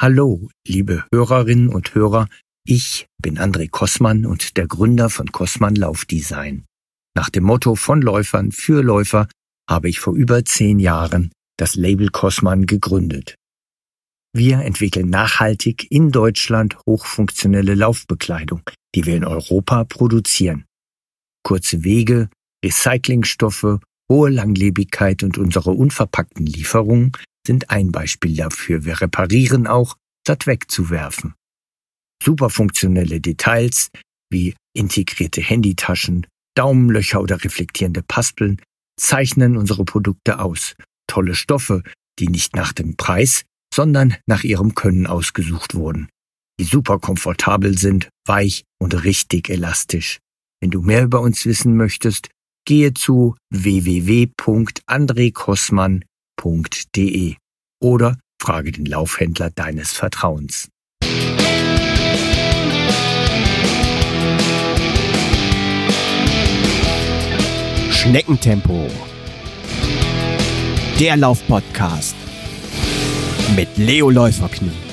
Hallo, liebe Hörerinnen und Hörer, ich bin André Kossmann und der Gründer von Kossmann Laufdesign. Nach dem Motto von Läufern für Läufer habe ich vor über zehn Jahren das Label Kossmann gegründet. Wir entwickeln nachhaltig in Deutschland hochfunktionelle Laufbekleidung, die wir in Europa produzieren. Kurze Wege, Recyclingstoffe, hohe Langlebigkeit und unsere unverpackten Lieferungen sind ein Beispiel dafür. Wir reparieren auch, statt wegzuwerfen. Superfunktionelle Details wie integrierte Handytaschen, Daumenlöcher oder reflektierende Paspeln zeichnen unsere Produkte aus. Tolle Stoffe, die nicht nach dem Preis, sondern nach ihrem Können ausgesucht wurden. Die super komfortabel sind, weich und richtig elastisch. Wenn du mehr über uns wissen möchtest, gehe zu www.andrekossmann.de oder frage den Laufhändler deines Vertrauens. Schneckentempo. Der Laufpodcast mit Leo Läuferknie.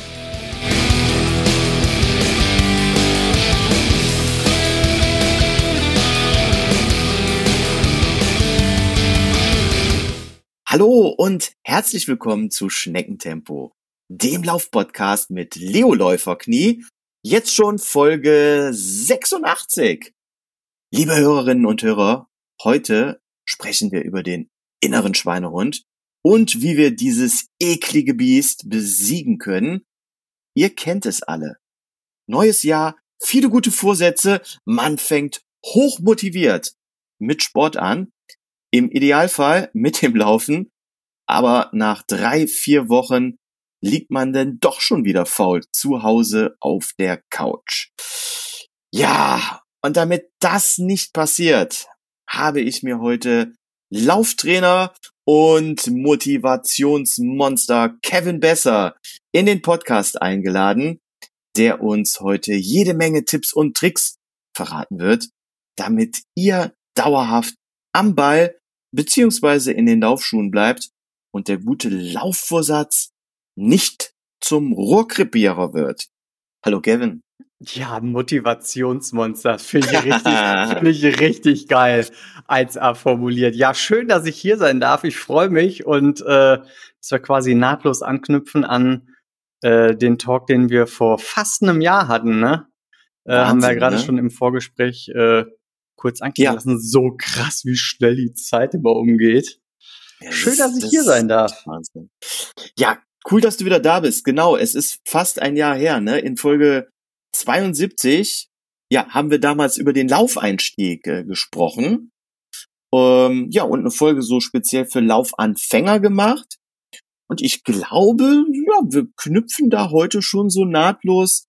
Hallo und herzlich willkommen zu Schneckentempo, dem Laufpodcast mit Leo Läuferknie. Jetzt schon Folge 86. Liebe Hörerinnen und Hörer, heute sprechen wir über den inneren Schweinehund und wie wir dieses eklige Biest besiegen können. Ihr kennt es alle. Neues Jahr, viele gute Vorsätze, man fängt hochmotiviert mit Sport an im Idealfall mit dem Laufen, aber nach drei, vier Wochen liegt man denn doch schon wieder faul zu Hause auf der Couch. Ja, und damit das nicht passiert, habe ich mir heute Lauftrainer und Motivationsmonster Kevin Besser in den Podcast eingeladen, der uns heute jede Menge Tipps und Tricks verraten wird, damit ihr dauerhaft am Ball beziehungsweise in den Laufschuhen bleibt und der gute Laufvorsatz nicht zum Rohrkrepierer wird. Hallo Kevin. Ja, Motivationsmonster finde ich richtig, finde ich richtig geil, 1A formuliert. Ja, schön, dass ich hier sein darf. Ich freue mich und äh, dass wir quasi nahtlos anknüpfen an äh, den Talk, den wir vor fast einem Jahr hatten. Ne? Äh, haben wir ja gerade ne? schon im Vorgespräch äh, kurz anklingen ja. lassen. So krass, wie schnell die Zeit immer umgeht. Ja, Schön, dass ich das hier sein darf. Wahnsinn. Ja, cool, dass du wieder da bist. Genau, es ist fast ein Jahr her, ne? In Folge 72, ja, haben wir damals über den Laufeinstieg äh, gesprochen. Ähm, ja, und eine Folge so speziell für Laufanfänger gemacht. Und ich glaube, ja, wir knüpfen da heute schon so nahtlos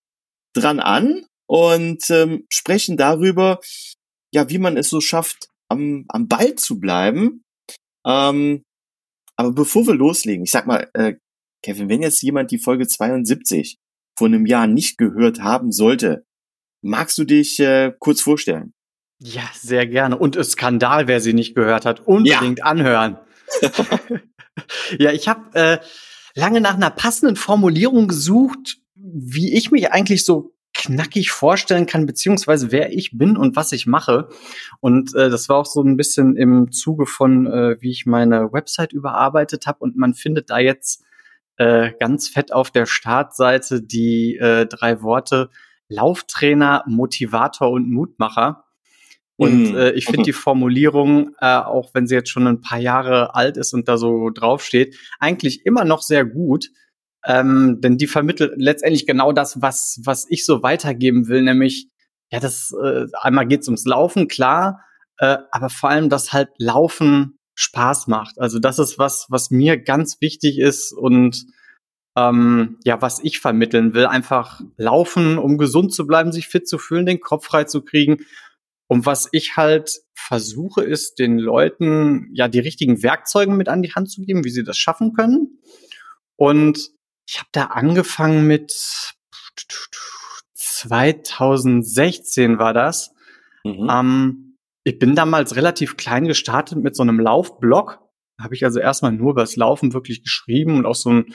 dran an und ähm, sprechen darüber, ja, wie man es so schafft, am, am Ball zu bleiben. Ähm, aber bevor wir loslegen, ich sag mal, äh, Kevin, wenn jetzt jemand die Folge 72 vor einem Jahr nicht gehört haben sollte, magst du dich äh, kurz vorstellen? Ja, sehr gerne. Und es Skandal, wer sie nicht gehört hat, unbedingt ja. anhören. ja, ich habe äh, lange nach einer passenden Formulierung gesucht, wie ich mich eigentlich so knackig vorstellen kann, beziehungsweise wer ich bin und was ich mache. Und äh, das war auch so ein bisschen im Zuge von, äh, wie ich meine Website überarbeitet habe. Und man findet da jetzt äh, ganz fett auf der Startseite die äh, drei Worte Lauftrainer, Motivator und Mutmacher. Und mhm. äh, ich finde die Formulierung, äh, auch wenn sie jetzt schon ein paar Jahre alt ist und da so draufsteht, eigentlich immer noch sehr gut, ähm, denn die vermittelt letztendlich genau das, was, was ich so weitergeben will, nämlich, ja, das äh, einmal geht's ums Laufen, klar, äh, aber vor allem, dass halt Laufen Spaß macht. Also das ist was, was mir ganz wichtig ist und ähm, ja, was ich vermitteln will. Einfach laufen, um gesund zu bleiben, sich fit zu fühlen, den Kopf frei zu kriegen. Und was ich halt versuche, ist den Leuten ja die richtigen Werkzeuge mit an die Hand zu geben, wie sie das schaffen können. Und ich habe da angefangen mit 2016 war das. Mhm. Ähm, ich bin damals relativ klein gestartet mit so einem Laufblog. Habe ich also erstmal nur über das Laufen wirklich geschrieben und auch so ein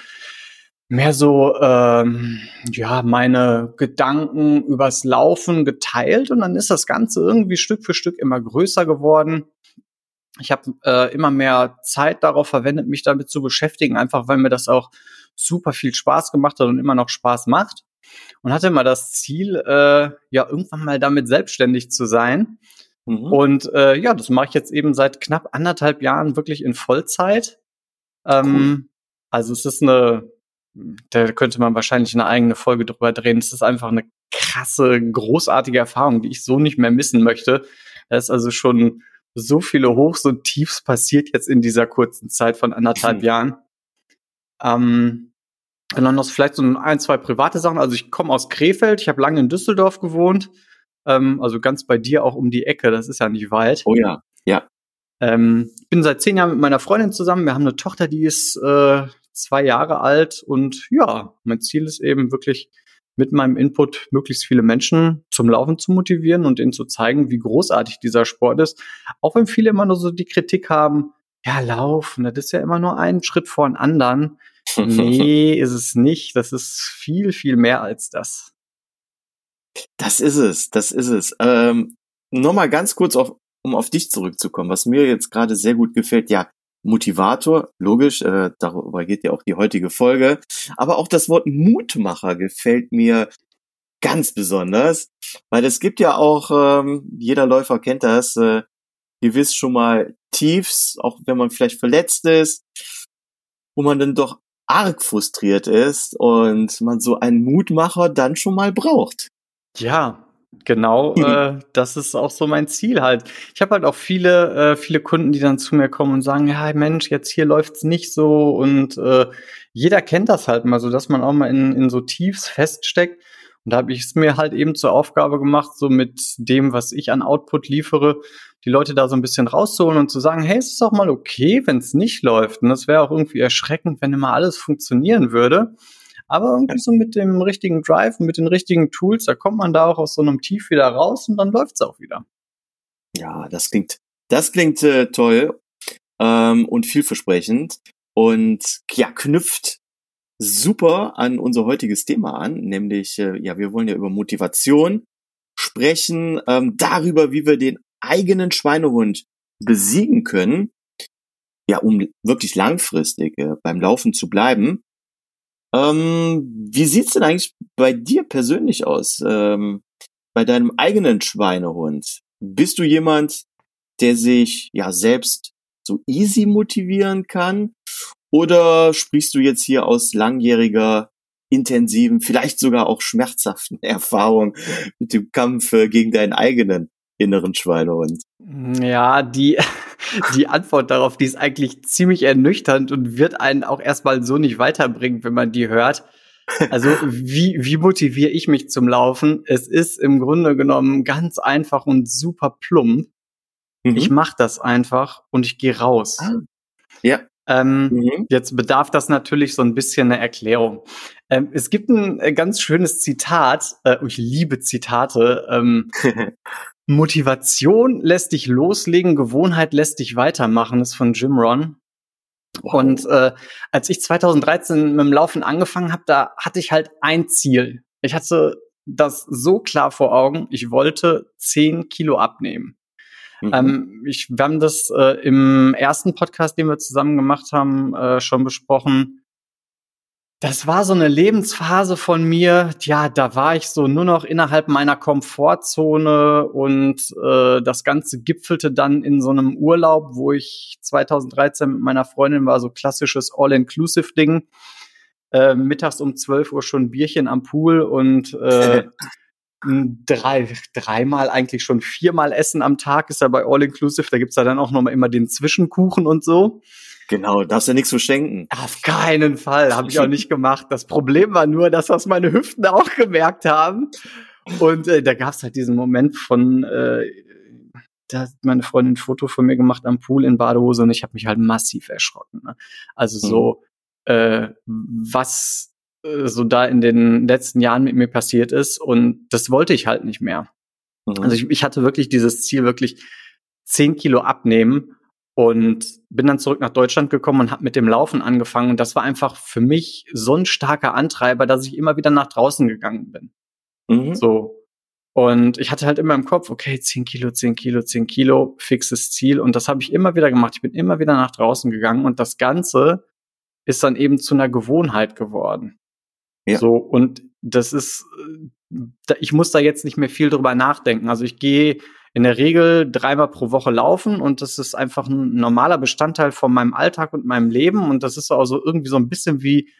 mehr so ähm, ja meine Gedanken übers Laufen geteilt und dann ist das Ganze irgendwie Stück für Stück immer größer geworden. Ich habe äh, immer mehr Zeit darauf verwendet, mich damit zu beschäftigen, einfach weil mir das auch super viel Spaß gemacht hat und immer noch Spaß macht. Und hatte immer das Ziel, äh, ja, irgendwann mal damit selbstständig zu sein. Mhm. Und äh, ja, das mache ich jetzt eben seit knapp anderthalb Jahren wirklich in Vollzeit. Ähm, cool. Also es ist eine, da könnte man wahrscheinlich eine eigene Folge drüber drehen. Es ist einfach eine krasse, großartige Erfahrung, die ich so nicht mehr missen möchte. Da ist also schon so viele Hochs und Tiefs passiert jetzt in dieser kurzen Zeit von anderthalb mhm. Jahren. Ähm, und dann noch vielleicht so ein, zwei private Sachen. Also ich komme aus Krefeld, ich habe lange in Düsseldorf gewohnt. Ähm, also ganz bei dir auch um die Ecke, das ist ja nicht weit. Oh ja, ja. Ähm, bin seit zehn Jahren mit meiner Freundin zusammen. Wir haben eine Tochter, die ist äh, zwei Jahre alt. Und ja, mein Ziel ist eben wirklich mit meinem Input möglichst viele Menschen zum Laufen zu motivieren und ihnen zu zeigen, wie großartig dieser Sport ist. Auch wenn viele immer nur so die Kritik haben, ja, Laufen, das ist ja immer nur ein Schritt vor den anderen. Nee, ist es nicht. Das ist viel, viel mehr als das. Das ist es, das ist es. Ähm, Nochmal ganz kurz, auf, um auf dich zurückzukommen, was mir jetzt gerade sehr gut gefällt. Ja, Motivator, logisch, äh, darüber geht ja auch die heutige Folge. Aber auch das Wort Mutmacher gefällt mir ganz besonders, weil es gibt ja auch, ähm, jeder Läufer kennt das, äh, gewiss schon mal Tiefs, auch wenn man vielleicht verletzt ist, wo man dann doch arg frustriert ist und man so einen Mutmacher dann schon mal braucht. Ja, genau. Äh, das ist auch so mein Ziel halt. Ich habe halt auch viele, äh, viele Kunden, die dann zu mir kommen und sagen, ja Mensch, jetzt hier läuft's nicht so und äh, jeder kennt das halt mal so, dass man auch mal in, in so Tiefs feststeckt. Und da habe ich es mir halt eben zur Aufgabe gemacht, so mit dem, was ich an Output liefere, die Leute da so ein bisschen rauszuholen und zu sagen, hey, es ist auch mal okay, wenn es nicht läuft. Und das wäre auch irgendwie erschreckend, wenn immer alles funktionieren würde. Aber irgendwie so mit dem richtigen Drive und mit den richtigen Tools, da kommt man da auch aus so einem Tief wieder raus und dann läuft es auch wieder. Ja, das klingt, das klingt äh, toll ähm, und vielversprechend und ja, knüpft super an unser heutiges Thema an, nämlich, äh, ja, wir wollen ja über Motivation sprechen, ähm, darüber, wie wir den eigenen Schweinehund besiegen können, ja, um wirklich langfristig äh, beim Laufen zu bleiben. Ähm, wie sieht's denn eigentlich bei dir persönlich aus? Ähm, bei deinem eigenen Schweinehund? Bist du jemand, der sich ja selbst so easy motivieren kann? Oder sprichst du jetzt hier aus langjähriger, intensiven, vielleicht sogar auch schmerzhaften Erfahrung mit dem Kampf äh, gegen deinen eigenen inneren Schweinehund? Ja, die, die Antwort darauf, die ist eigentlich ziemlich ernüchternd und wird einen auch erstmal so nicht weiterbringen, wenn man die hört. Also wie, wie motiviere ich mich zum Laufen? Es ist im Grunde genommen ganz einfach und super plump. Mhm. Ich mache das einfach und ich gehe raus. Ah. Ja. Ähm, mhm. Jetzt bedarf das natürlich so ein bisschen eine Erklärung. Ähm, es gibt ein äh, ganz schönes Zitat, äh, ich liebe Zitate. Ähm, Motivation lässt dich loslegen, Gewohnheit lässt dich weitermachen, ist von Jim Ron. Wow. Und äh, als ich 2013 mit dem Laufen angefangen habe, da hatte ich halt ein Ziel. Ich hatte das so klar vor Augen, ich wollte 10 Kilo abnehmen. Mhm. Ähm, ich, wir haben das äh, im ersten Podcast, den wir zusammen gemacht haben, äh, schon besprochen das war so eine Lebensphase von mir, ja, da war ich so nur noch innerhalb meiner Komfortzone und äh, das Ganze gipfelte dann in so einem Urlaub, wo ich 2013 mit meiner Freundin war, so klassisches All-Inclusive-Ding. Äh, mittags um 12 Uhr schon Bierchen am Pool und äh, drei, dreimal eigentlich schon viermal Essen am Tag ist ja bei All-Inclusive. Da gibt's ja dann auch noch mal immer den Zwischenkuchen und so. Genau, darfst ja nichts verschenken. Auf keinen Fall, habe ich auch nicht gemacht. Das Problem war nur, dass das meine Hüften auch gemerkt haben. Und äh, da gab es halt diesen Moment von, äh, da hat meine Freundin ein Foto von mir gemacht am Pool in Badehose und ich habe mich halt massiv erschrocken. Ne? Also so, mhm. äh, was äh, so da in den letzten Jahren mit mir passiert ist und das wollte ich halt nicht mehr. Mhm. Also ich, ich hatte wirklich dieses Ziel, wirklich zehn Kilo abnehmen und bin dann zurück nach Deutschland gekommen und habe mit dem Laufen angefangen. Und das war einfach für mich so ein starker Antreiber, dass ich immer wieder nach draußen gegangen bin. Mhm. So. Und ich hatte halt immer im Kopf, okay, 10 Kilo, 10 Kilo, 10 Kilo, fixes Ziel. Und das habe ich immer wieder gemacht. Ich bin immer wieder nach draußen gegangen und das Ganze ist dann eben zu einer Gewohnheit geworden. Ja. So, und das ist, äh, ich muss da jetzt nicht mehr viel drüber nachdenken. Also ich gehe in der Regel dreimal pro Woche laufen und das ist einfach ein normaler Bestandteil von meinem Alltag und meinem Leben und das ist also irgendwie so ein bisschen wie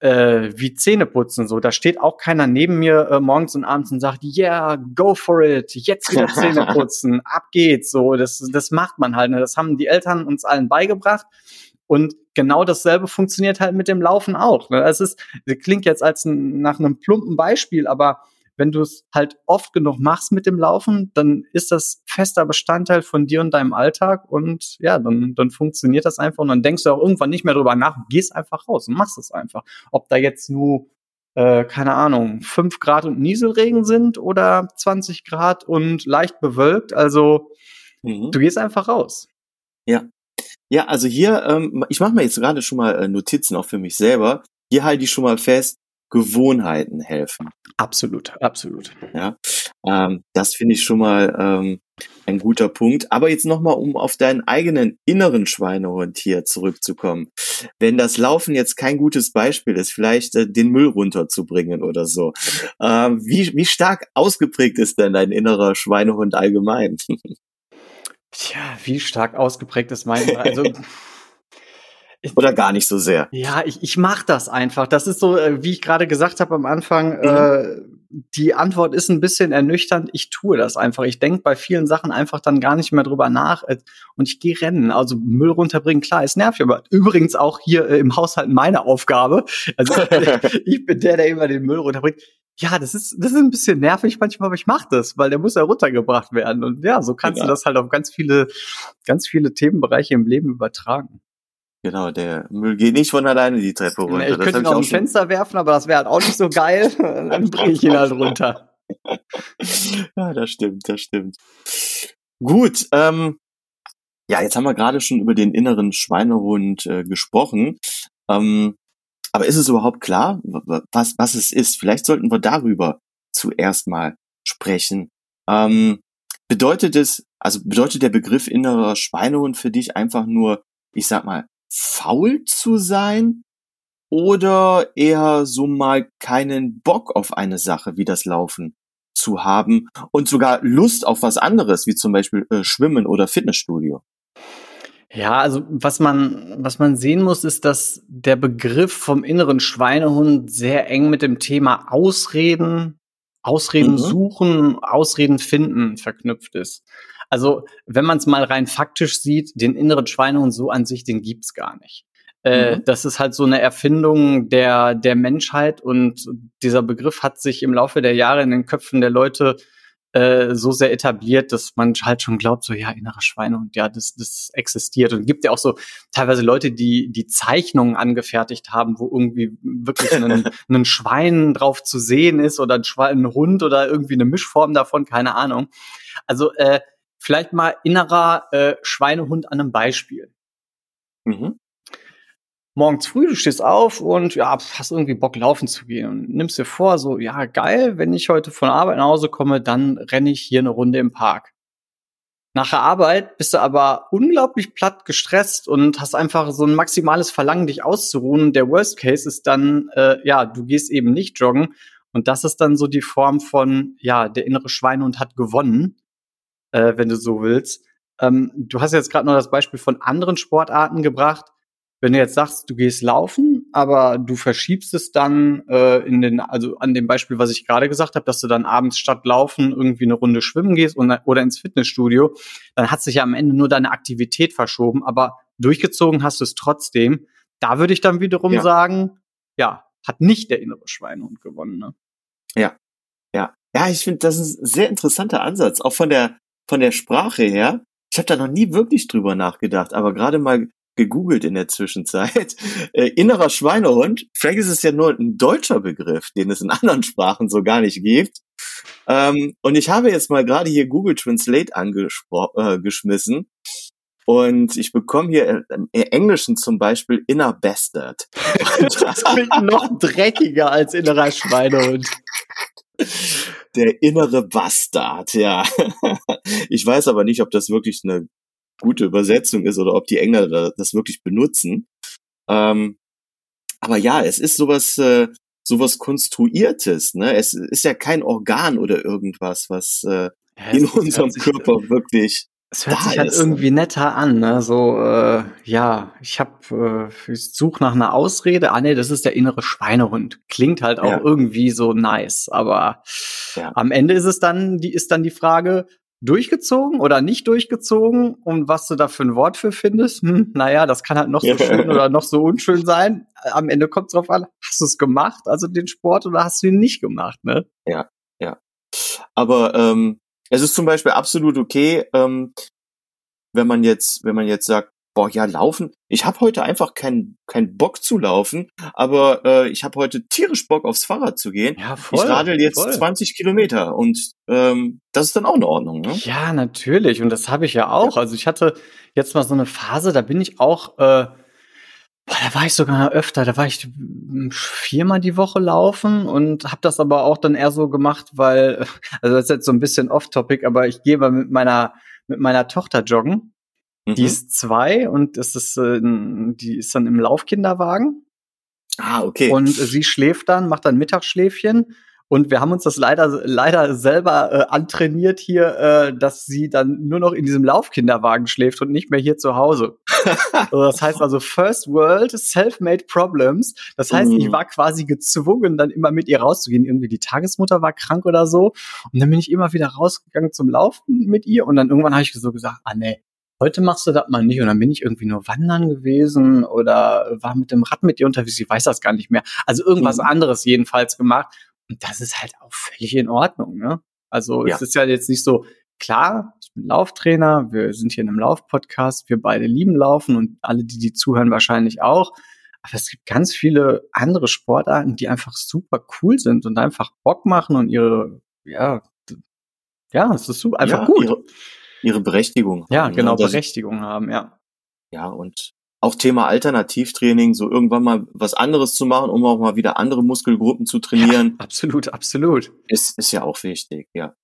äh, wie Zähneputzen so. Da steht auch keiner neben mir äh, morgens und abends und sagt, yeah, go for it, jetzt wieder Zähne putzen, ab geht's. So, das, das macht man halt. Ne? Das haben die Eltern uns allen beigebracht. Und genau dasselbe funktioniert halt mit dem Laufen auch. Ne? Es ist, das klingt jetzt als ein, nach einem plumpen Beispiel, aber wenn du es halt oft genug machst mit dem Laufen, dann ist das fester Bestandteil von dir und deinem Alltag und ja, dann, dann funktioniert das einfach und dann denkst du auch irgendwann nicht mehr drüber nach, gehst einfach raus und machst es einfach. Ob da jetzt nur, äh, keine Ahnung, fünf Grad und Nieselregen sind oder 20 Grad und leicht bewölkt, also mhm. du gehst einfach raus. Ja. Ja, also hier, ähm, ich mache mir jetzt gerade schon mal äh, Notizen auch für mich selber. Hier halte ich schon mal fest, Gewohnheiten helfen. Absolut, absolut. Ja, ähm, das finde ich schon mal ähm, ein guter Punkt. Aber jetzt nochmal, um auf deinen eigenen inneren Schweinehund hier zurückzukommen. Wenn das Laufen jetzt kein gutes Beispiel ist, vielleicht äh, den Müll runterzubringen oder so. Ähm, wie, wie stark ausgeprägt ist denn dein innerer Schweinehund allgemein? Tja, wie stark ausgeprägt ist mein, also Oder gar nicht so sehr? Ja, ich, ich mache das einfach. Das ist so, äh, wie ich gerade gesagt habe am Anfang, mhm. äh, die Antwort ist ein bisschen ernüchternd. Ich tue das einfach. Ich denke bei vielen Sachen einfach dann gar nicht mehr drüber nach äh, und ich gehe rennen. Also Müll runterbringen, klar, ist nervig, aber übrigens auch hier äh, im Haushalt meine Aufgabe. Also ich bin der, der immer den Müll runterbringt. Ja, das ist, das ist ein bisschen nervig manchmal, aber ich mache das, weil der muss ja runtergebracht werden. Und ja, so kannst ja. du das halt auf ganz viele, ganz viele Themenbereiche im Leben übertragen. Genau, der Müll geht nicht von alleine die Treppe runter. Ich könnte ihn aus dem Fenster werfen, aber das wäre halt auch nicht so geil. Dann bringe ich ihn halt runter. ja, das stimmt, das stimmt. Gut, ähm, ja, jetzt haben wir gerade schon über den inneren Schweinehund äh, gesprochen. Ähm, aber ist es überhaupt klar, was, was es ist? Vielleicht sollten wir darüber zuerst mal sprechen. Ähm, bedeutet es, also bedeutet der Begriff innerer Schweinehund für dich einfach nur, ich sag mal, faul zu sein oder eher so mal keinen Bock auf eine Sache wie das Laufen zu haben und sogar Lust auf was anderes, wie zum Beispiel äh, Schwimmen oder Fitnessstudio? Ja, also was man, was man sehen muss, ist, dass der Begriff vom inneren Schweinehund sehr eng mit dem Thema Ausreden, Ausreden mhm. suchen, Ausreden finden verknüpft ist. Also, wenn man es mal rein faktisch sieht, den inneren Schweinehund so an sich, den gibt's gar nicht. Äh, mhm. Das ist halt so eine Erfindung der, der Menschheit und dieser Begriff hat sich im Laufe der Jahre in den Köpfen der Leute äh, so sehr etabliert, dass man halt schon glaubt, so ja, innerer Schweinehund, ja, das, das existiert. Und gibt ja auch so teilweise Leute, die die Zeichnungen angefertigt haben, wo irgendwie wirklich ein, ein Schwein drauf zu sehen ist oder ein, Schwein, ein Hund oder irgendwie eine Mischform davon, keine Ahnung. Also äh, Vielleicht mal innerer äh, Schweinehund an einem Beispiel. Mhm. Morgens früh, du stehst auf und ja, hast irgendwie Bock laufen zu gehen und nimmst dir vor, so, ja, geil, wenn ich heute von Arbeit nach Hause komme, dann renne ich hier eine Runde im Park. Nach der Arbeit bist du aber unglaublich platt gestresst und hast einfach so ein maximales Verlangen, dich auszuruhen. der Worst Case ist dann, äh, ja, du gehst eben nicht joggen. Und das ist dann so die Form von, ja, der innere Schweinehund hat gewonnen äh, wenn du so willst. Ähm, du hast jetzt gerade noch das Beispiel von anderen Sportarten gebracht. Wenn du jetzt sagst, du gehst laufen, aber du verschiebst es dann äh, in den, also an dem Beispiel, was ich gerade gesagt habe, dass du dann abends statt laufen irgendwie eine Runde schwimmen gehst und, oder ins Fitnessstudio, dann hat sich ja am Ende nur deine Aktivität verschoben, aber durchgezogen hast du es trotzdem. Da würde ich dann wiederum ja. sagen, ja, hat nicht der innere Schweinehund gewonnen. Ne? Ja, ja, ja, ich finde, das ist ein sehr interessanter Ansatz, auch von der von der Sprache her, ich habe da noch nie wirklich drüber nachgedacht, aber gerade mal gegoogelt in der Zwischenzeit. Äh, innerer Schweinehund, vielleicht ist es ja nur ein deutscher Begriff, den es in anderen Sprachen so gar nicht gibt. Ähm, und ich habe jetzt mal gerade hier Google Translate angeschmissen. Äh, Und ich bekomme hier im Englischen zum Beispiel Inner Bastard. das klingt noch dreckiger als innerer Schweinehund. Der innere Bastard, ja. Ich weiß aber nicht, ob das wirklich eine gute Übersetzung ist oder ob die Engländer das wirklich benutzen. Ähm, aber ja, es ist sowas, äh, sowas Konstruiertes. Ne? Es ist ja kein Organ oder irgendwas, was äh, ja, in unserem Körper wirklich es hört sich halt ist. irgendwie netter an, ne? So, äh, ja, ich habe, äh, ich suche nach einer Ausrede. Ah, nee, das ist der innere Schweinehund. Klingt halt auch ja. irgendwie so nice, aber ja. am Ende ist es dann, die ist dann die Frage, durchgezogen oder nicht durchgezogen und was du da für ein Wort für findest, hm, naja, das kann halt noch so schön oder noch so unschön sein. Am Ende kommt es drauf an, hast du es gemacht, also den Sport, oder hast du ihn nicht gemacht, ne? Ja, ja. Aber ähm, es ist zum Beispiel absolut okay, ähm, wenn man jetzt, wenn man jetzt sagt, boah, ja, laufen. Ich habe heute einfach keinen keinen Bock zu laufen, aber äh, ich habe heute tierisch Bock aufs Fahrrad zu gehen. Ja, voll, ich radel jetzt voll. 20 Kilometer und ähm, das ist dann auch in Ordnung. Ne? Ja, natürlich. Und das habe ich ja auch. Ja. Also ich hatte jetzt mal so eine Phase, da bin ich auch äh, Boah, da war ich sogar öfter, da war ich viermal die Woche laufen und habe das aber auch dann eher so gemacht, weil, also das ist jetzt so ein bisschen off-topic, aber ich gehe mal mit meiner, mit meiner Tochter joggen. Mhm. Die ist zwei und das ist, äh, die ist dann im Laufkinderwagen. Ah, okay. Und sie schläft dann, macht dann Mittagsschläfchen und wir haben uns das leider, leider selber äh, antrainiert hier, äh, dass sie dann nur noch in diesem Laufkinderwagen schläft und nicht mehr hier zu Hause. also das heißt also First World Self-Made Problems. Das heißt, mhm. ich war quasi gezwungen, dann immer mit ihr rauszugehen. Irgendwie die Tagesmutter war krank oder so. Und dann bin ich immer wieder rausgegangen zum Laufen mit ihr. Und dann irgendwann habe ich so gesagt, ah nee, heute machst du das mal nicht. Und dann bin ich irgendwie nur wandern gewesen oder war mit dem Rad mit ihr unterwegs. Ich weiß das gar nicht mehr. Also irgendwas mhm. anderes jedenfalls gemacht. Und das ist halt auch völlig in Ordnung. Ne? Also ja. es ist ja jetzt nicht so, klar, ich bin Lauftrainer, wir sind hier in einem Laufpodcast, wir beide lieben Laufen und alle, die die zuhören, wahrscheinlich auch. Aber es gibt ganz viele andere Sportarten, die einfach super cool sind und einfach Bock machen und ihre, ja, ja, es ist super, einfach ja, gut. Ihre, ihre Berechtigung. Ja, haben, ne? genau, ne? Berechtigung haben, ja. Ja, und auch Thema Alternativtraining, so irgendwann mal was anderes zu machen, um auch mal wieder andere Muskelgruppen zu trainieren. Ja, absolut, absolut. Ist, ist ja auch wichtig, ja.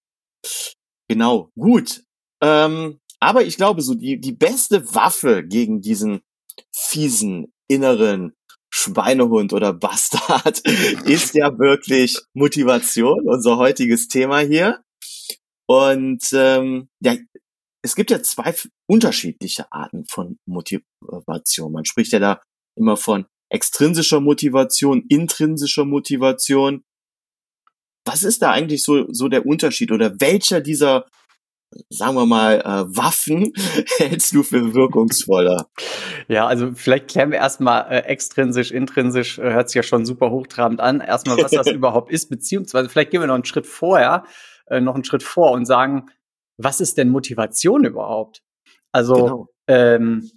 Genau, gut. Ähm, aber ich glaube, so die, die beste Waffe gegen diesen fiesen, inneren Schweinehund oder Bastard ist ja wirklich Motivation, unser heutiges Thema hier. Und ähm, ja, es gibt ja zwei unterschiedliche Arten von Motivation. Man spricht ja da immer von extrinsischer Motivation, intrinsischer Motivation. Was ist da eigentlich so, so der Unterschied oder welcher dieser, sagen wir mal, äh, Waffen hältst du für wirkungsvoller? Ja, also vielleicht klären wir erstmal äh, extrinsisch, intrinsisch, äh, hört sich ja schon super hochtrabend an. Erstmal, was das überhaupt ist, beziehungsweise vielleicht gehen wir noch einen Schritt vorher, äh, noch einen Schritt vor und sagen, was ist denn Motivation überhaupt? Also genau. ähm,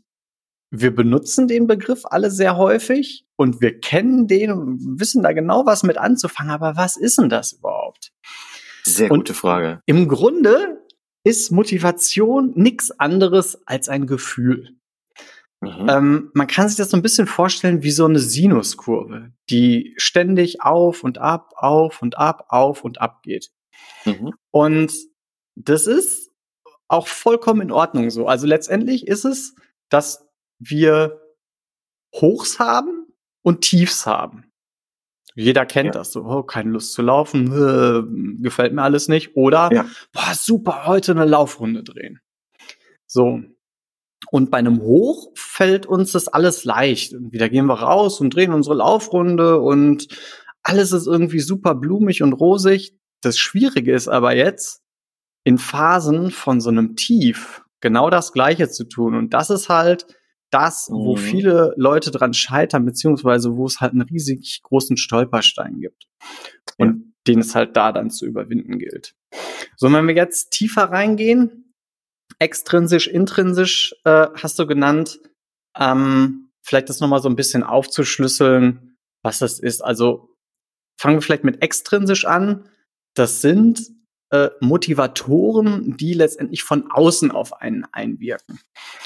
wir benutzen den Begriff alle sehr häufig und wir kennen den und wissen da genau was mit anzufangen, aber was ist denn das überhaupt? Sehr und gute Frage. Im Grunde ist Motivation nichts anderes als ein Gefühl. Mhm. Ähm, man kann sich das so ein bisschen vorstellen wie so eine Sinuskurve, die ständig auf und ab, auf und ab, auf und ab geht. Mhm. Und das ist auch vollkommen in Ordnung so. Also letztendlich ist es, dass wir Hochs haben und Tiefs haben. Jeder kennt ja. das so, oh, keine Lust zu laufen, äh, gefällt mir alles nicht. Oder, ja. boah, super, heute eine Laufrunde drehen. So. Und bei einem Hoch fällt uns das alles leicht. Wieder gehen wir raus und drehen unsere Laufrunde und alles ist irgendwie super blumig und rosig. Das Schwierige ist aber jetzt, in Phasen von so einem Tief genau das Gleiche zu tun. Und das ist halt das, wo mhm. viele Leute dran scheitern, beziehungsweise wo es halt einen riesig großen Stolperstein gibt. Und ja. den es halt da dann zu überwinden gilt. So, wenn wir jetzt tiefer reingehen, extrinsisch, intrinsisch äh, hast du genannt, ähm, vielleicht das nochmal so ein bisschen aufzuschlüsseln, was das ist. Also fangen wir vielleicht mit extrinsisch an. Das sind äh, Motivatoren, die letztendlich von außen auf einen einwirken.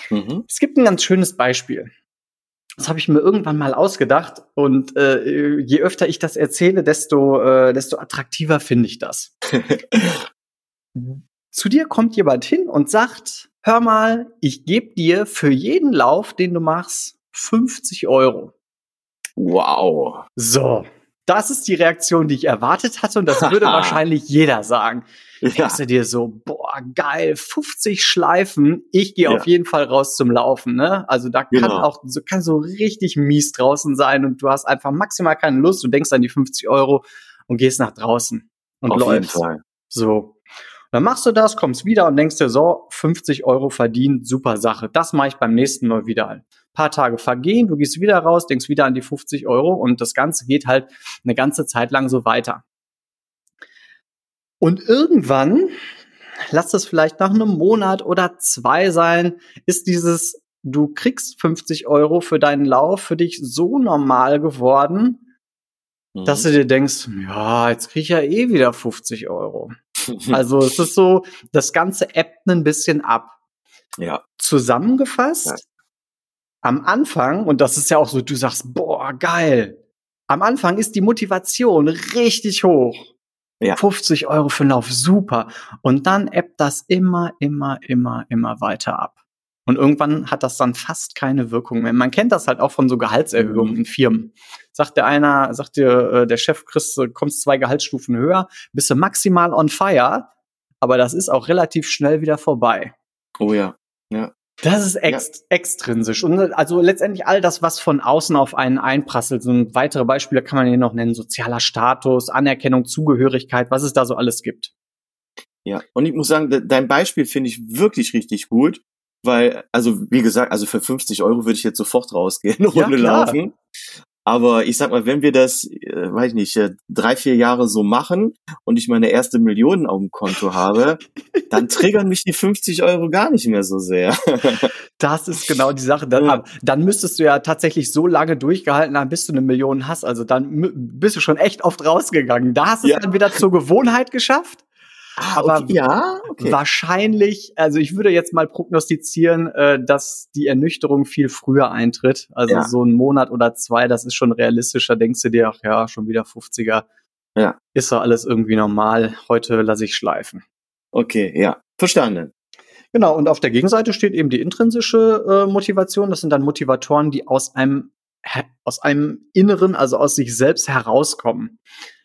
Mhm. Es gibt ein ganz schönes Beispiel. Das habe ich mir irgendwann mal ausgedacht und äh, je öfter ich das erzähle, desto, äh, desto attraktiver finde ich das. Zu dir kommt jemand hin und sagt, hör mal, ich gebe dir für jeden Lauf, den du machst, 50 Euro. Wow. So, das ist die Reaktion, die ich erwartet hatte und das würde wahrscheinlich jeder sagen. Ja. Denkst du dir so, boah, geil, 50 Schleifen, ich gehe ja. auf jeden Fall raus zum Laufen, ne? Also da kann genau. auch so kann so richtig mies draußen sein und du hast einfach maximal keine Lust, du denkst an die 50 Euro und gehst nach draußen und auf läufst. Jeden Fall. So. Dann machst du das, kommst wieder und denkst dir so, 50 Euro verdient, super Sache. Das mache ich beim nächsten Mal wieder paar Tage vergehen, du gehst wieder raus, denkst wieder an die 50 Euro und das Ganze geht halt eine ganze Zeit lang so weiter. Und irgendwann, lass es vielleicht nach einem Monat oder zwei sein, ist dieses, du kriegst 50 Euro für deinen Lauf für dich so normal geworden, mhm. dass du dir denkst, ja, jetzt krieg ich ja eh wieder 50 Euro. also es ist so, das Ganze ebbt ein bisschen ab. Ja. Zusammengefasst, am Anfang, und das ist ja auch so, du sagst, boah, geil. Am Anfang ist die Motivation richtig hoch. Ja. 50 Euro für einen Lauf, super. Und dann ebbt das immer, immer, immer, immer weiter ab. Und irgendwann hat das dann fast keine Wirkung mehr. Man kennt das halt auch von so Gehaltserhöhungen in Firmen. Sagt der einer, sagt dir äh, der Chef, Chris, kommst zwei Gehaltsstufen höher, bist du maximal on fire, aber das ist auch relativ schnell wieder vorbei. Oh ja. Das ist ext ja. extrinsisch. Und also letztendlich all das, was von außen auf einen einprasselt. So weitere Beispiele kann man hier noch nennen. Sozialer Status, Anerkennung, Zugehörigkeit, was es da so alles gibt. Ja, und ich muss sagen, dein Beispiel finde ich wirklich richtig gut, weil, also wie gesagt, also für 50 Euro würde ich jetzt sofort rausgehen, eine Runde ja, laufen. Aber ich sag mal, wenn wir das, äh, weiß ich nicht, äh, drei, vier Jahre so machen und ich meine erste Million auf dem Konto habe, dann triggern mich die 50 Euro gar nicht mehr so sehr. das ist genau die Sache. Dann, ja. dann müsstest du ja tatsächlich so lange durchgehalten haben, bis du eine Million hast. Also dann bist du schon echt oft rausgegangen. Da hast du ja. es dann wieder zur Gewohnheit geschafft. Ah, aber okay. ja, okay. wahrscheinlich, also ich würde jetzt mal prognostizieren, äh, dass die Ernüchterung viel früher eintritt. Also ja. so ein Monat oder zwei, das ist schon realistischer. Denkst du dir, ach ja, schon wieder 50er. Ja. Ist doch alles irgendwie normal. Heute lasse ich schleifen. Okay, ja. Verstanden. Genau, und auf der Gegenseite steht eben die intrinsische äh, Motivation. Das sind dann Motivatoren, die aus einem aus einem Inneren, also aus sich selbst herauskommen.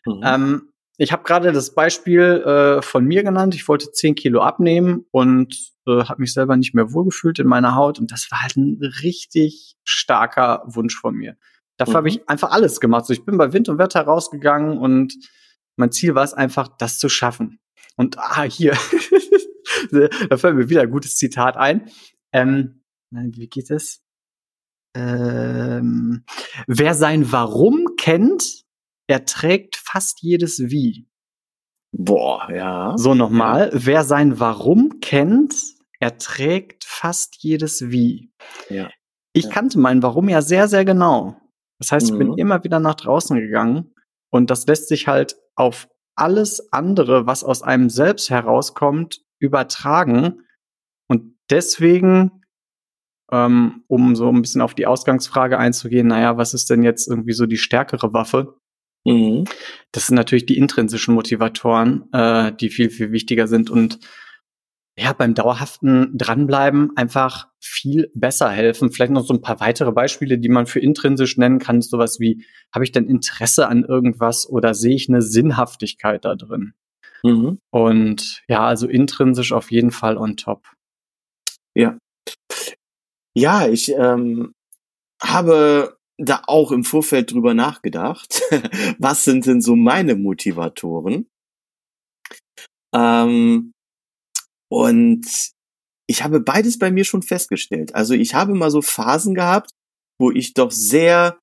Mhm. Ähm, ich habe gerade das Beispiel äh, von mir genannt. Ich wollte 10 Kilo abnehmen und äh, habe mich selber nicht mehr wohlgefühlt in meiner Haut. Und das war halt ein richtig starker Wunsch von mir. Dafür mhm. habe ich einfach alles gemacht. So, ich bin bei Wind und Wetter rausgegangen und mein Ziel war es einfach, das zu schaffen. Und ah, hier, da fällt mir wieder ein gutes Zitat ein. Ähm, wie geht es? Ähm, wer sein Warum kennt, er trägt fast jedes Wie. Boah, ja. So nochmal. Ja. Wer sein Warum kennt, er trägt fast jedes Wie. Ja. Ich ja. kannte mein Warum ja sehr, sehr genau. Das heißt, ich bin mhm. immer wieder nach draußen gegangen und das lässt sich halt auf alles andere, was aus einem selbst herauskommt, übertragen. Und deswegen, ähm, um so ein bisschen auf die Ausgangsfrage einzugehen, naja, was ist denn jetzt irgendwie so die stärkere Waffe? Mhm. Das sind natürlich die intrinsischen Motivatoren, äh, die viel, viel wichtiger sind und ja, beim dauerhaften Dranbleiben einfach viel besser helfen. Vielleicht noch so ein paar weitere Beispiele, die man für intrinsisch nennen kann. Sowas wie, habe ich denn Interesse an irgendwas oder sehe ich eine Sinnhaftigkeit da drin? Mhm. Und ja, also intrinsisch auf jeden Fall on top. Ja. Ja, ich ähm, habe da auch im Vorfeld drüber nachgedacht. Was sind denn so meine Motivatoren? Ähm, und ich habe beides bei mir schon festgestellt. Also ich habe mal so Phasen gehabt, wo ich doch sehr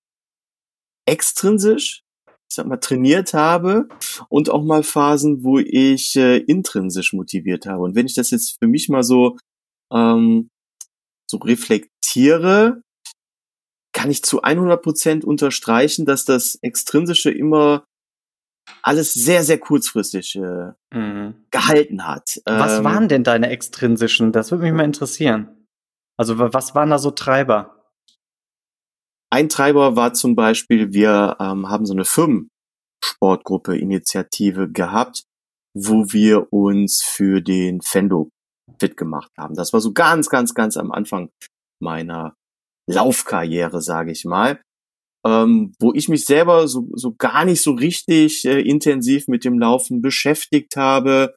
extrinsisch, ich sag mal, trainiert habe und auch mal Phasen, wo ich äh, intrinsisch motiviert habe. Und wenn ich das jetzt für mich mal so ähm, so reflektiere, kann ich zu 100 Prozent unterstreichen, dass das Extrinsische immer alles sehr, sehr kurzfristig äh, mhm. gehalten hat. Was ähm, waren denn deine extrinsischen? Das würde mich mal interessieren. Also was waren da so Treiber? Ein Treiber war zum Beispiel, wir ähm, haben so eine Firmensportgruppe Initiative gehabt, wo wir uns für den Fendo fit gemacht haben. Das war so ganz, ganz, ganz am Anfang meiner Laufkarriere, sage ich mal, ähm, wo ich mich selber so, so gar nicht so richtig äh, intensiv mit dem Laufen beschäftigt habe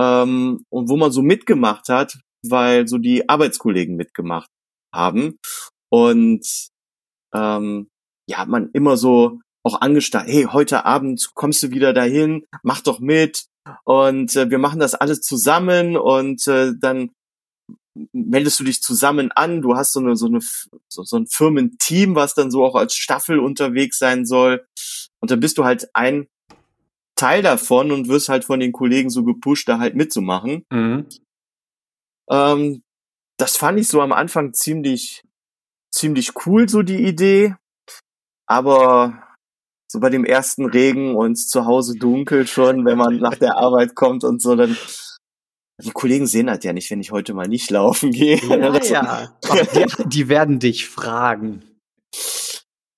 ähm, und wo man so mitgemacht hat, weil so die Arbeitskollegen mitgemacht haben. Und ähm, ja, man immer so auch angestarrt, hey, heute Abend kommst du wieder dahin, mach doch mit und äh, wir machen das alles zusammen und äh, dann meldest du dich zusammen an, du hast so eine so eine so, so ein Firmenteam, was dann so auch als Staffel unterwegs sein soll und dann bist du halt ein Teil davon und wirst halt von den Kollegen so gepusht, da halt mitzumachen. Mhm. Ähm, das fand ich so am Anfang ziemlich ziemlich cool, so die Idee. Aber so bei dem ersten Regen und zu Hause dunkel schon, wenn man nach der Arbeit kommt und so, dann die Kollegen sehen das ja nicht, wenn ich heute mal nicht laufen gehe. Ja, ja. die, werden dich fragen.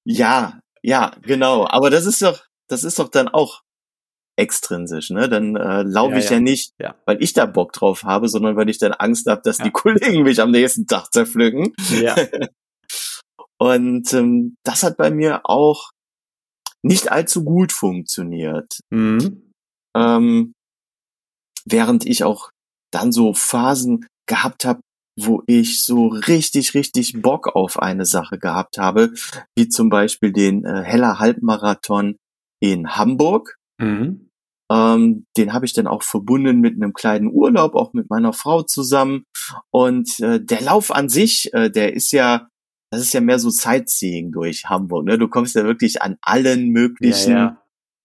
Ja, ja, genau. Aber das ist doch, das ist doch dann auch extrinsisch, ne? Dann äh, laufe ja, ich ja, ja nicht, ja. weil ich da Bock drauf habe, sondern weil ich dann Angst habe, dass die Kollegen mich am nächsten Tag zerpflücken. Ja. Und ähm, das hat bei mir auch nicht allzu gut funktioniert. Mhm. Ähm, während ich auch dann so Phasen gehabt habe, wo ich so richtig, richtig Bock auf eine Sache gehabt habe, wie zum Beispiel den äh, Heller Halbmarathon in Hamburg. Mhm. Ähm, den habe ich dann auch verbunden mit einem kleinen Urlaub, auch mit meiner Frau zusammen. Und äh, der Lauf an sich, äh, der ist ja das ist ja mehr so Sightseeing durch Hamburg. Ne? Du kommst ja wirklich an allen möglichen ja,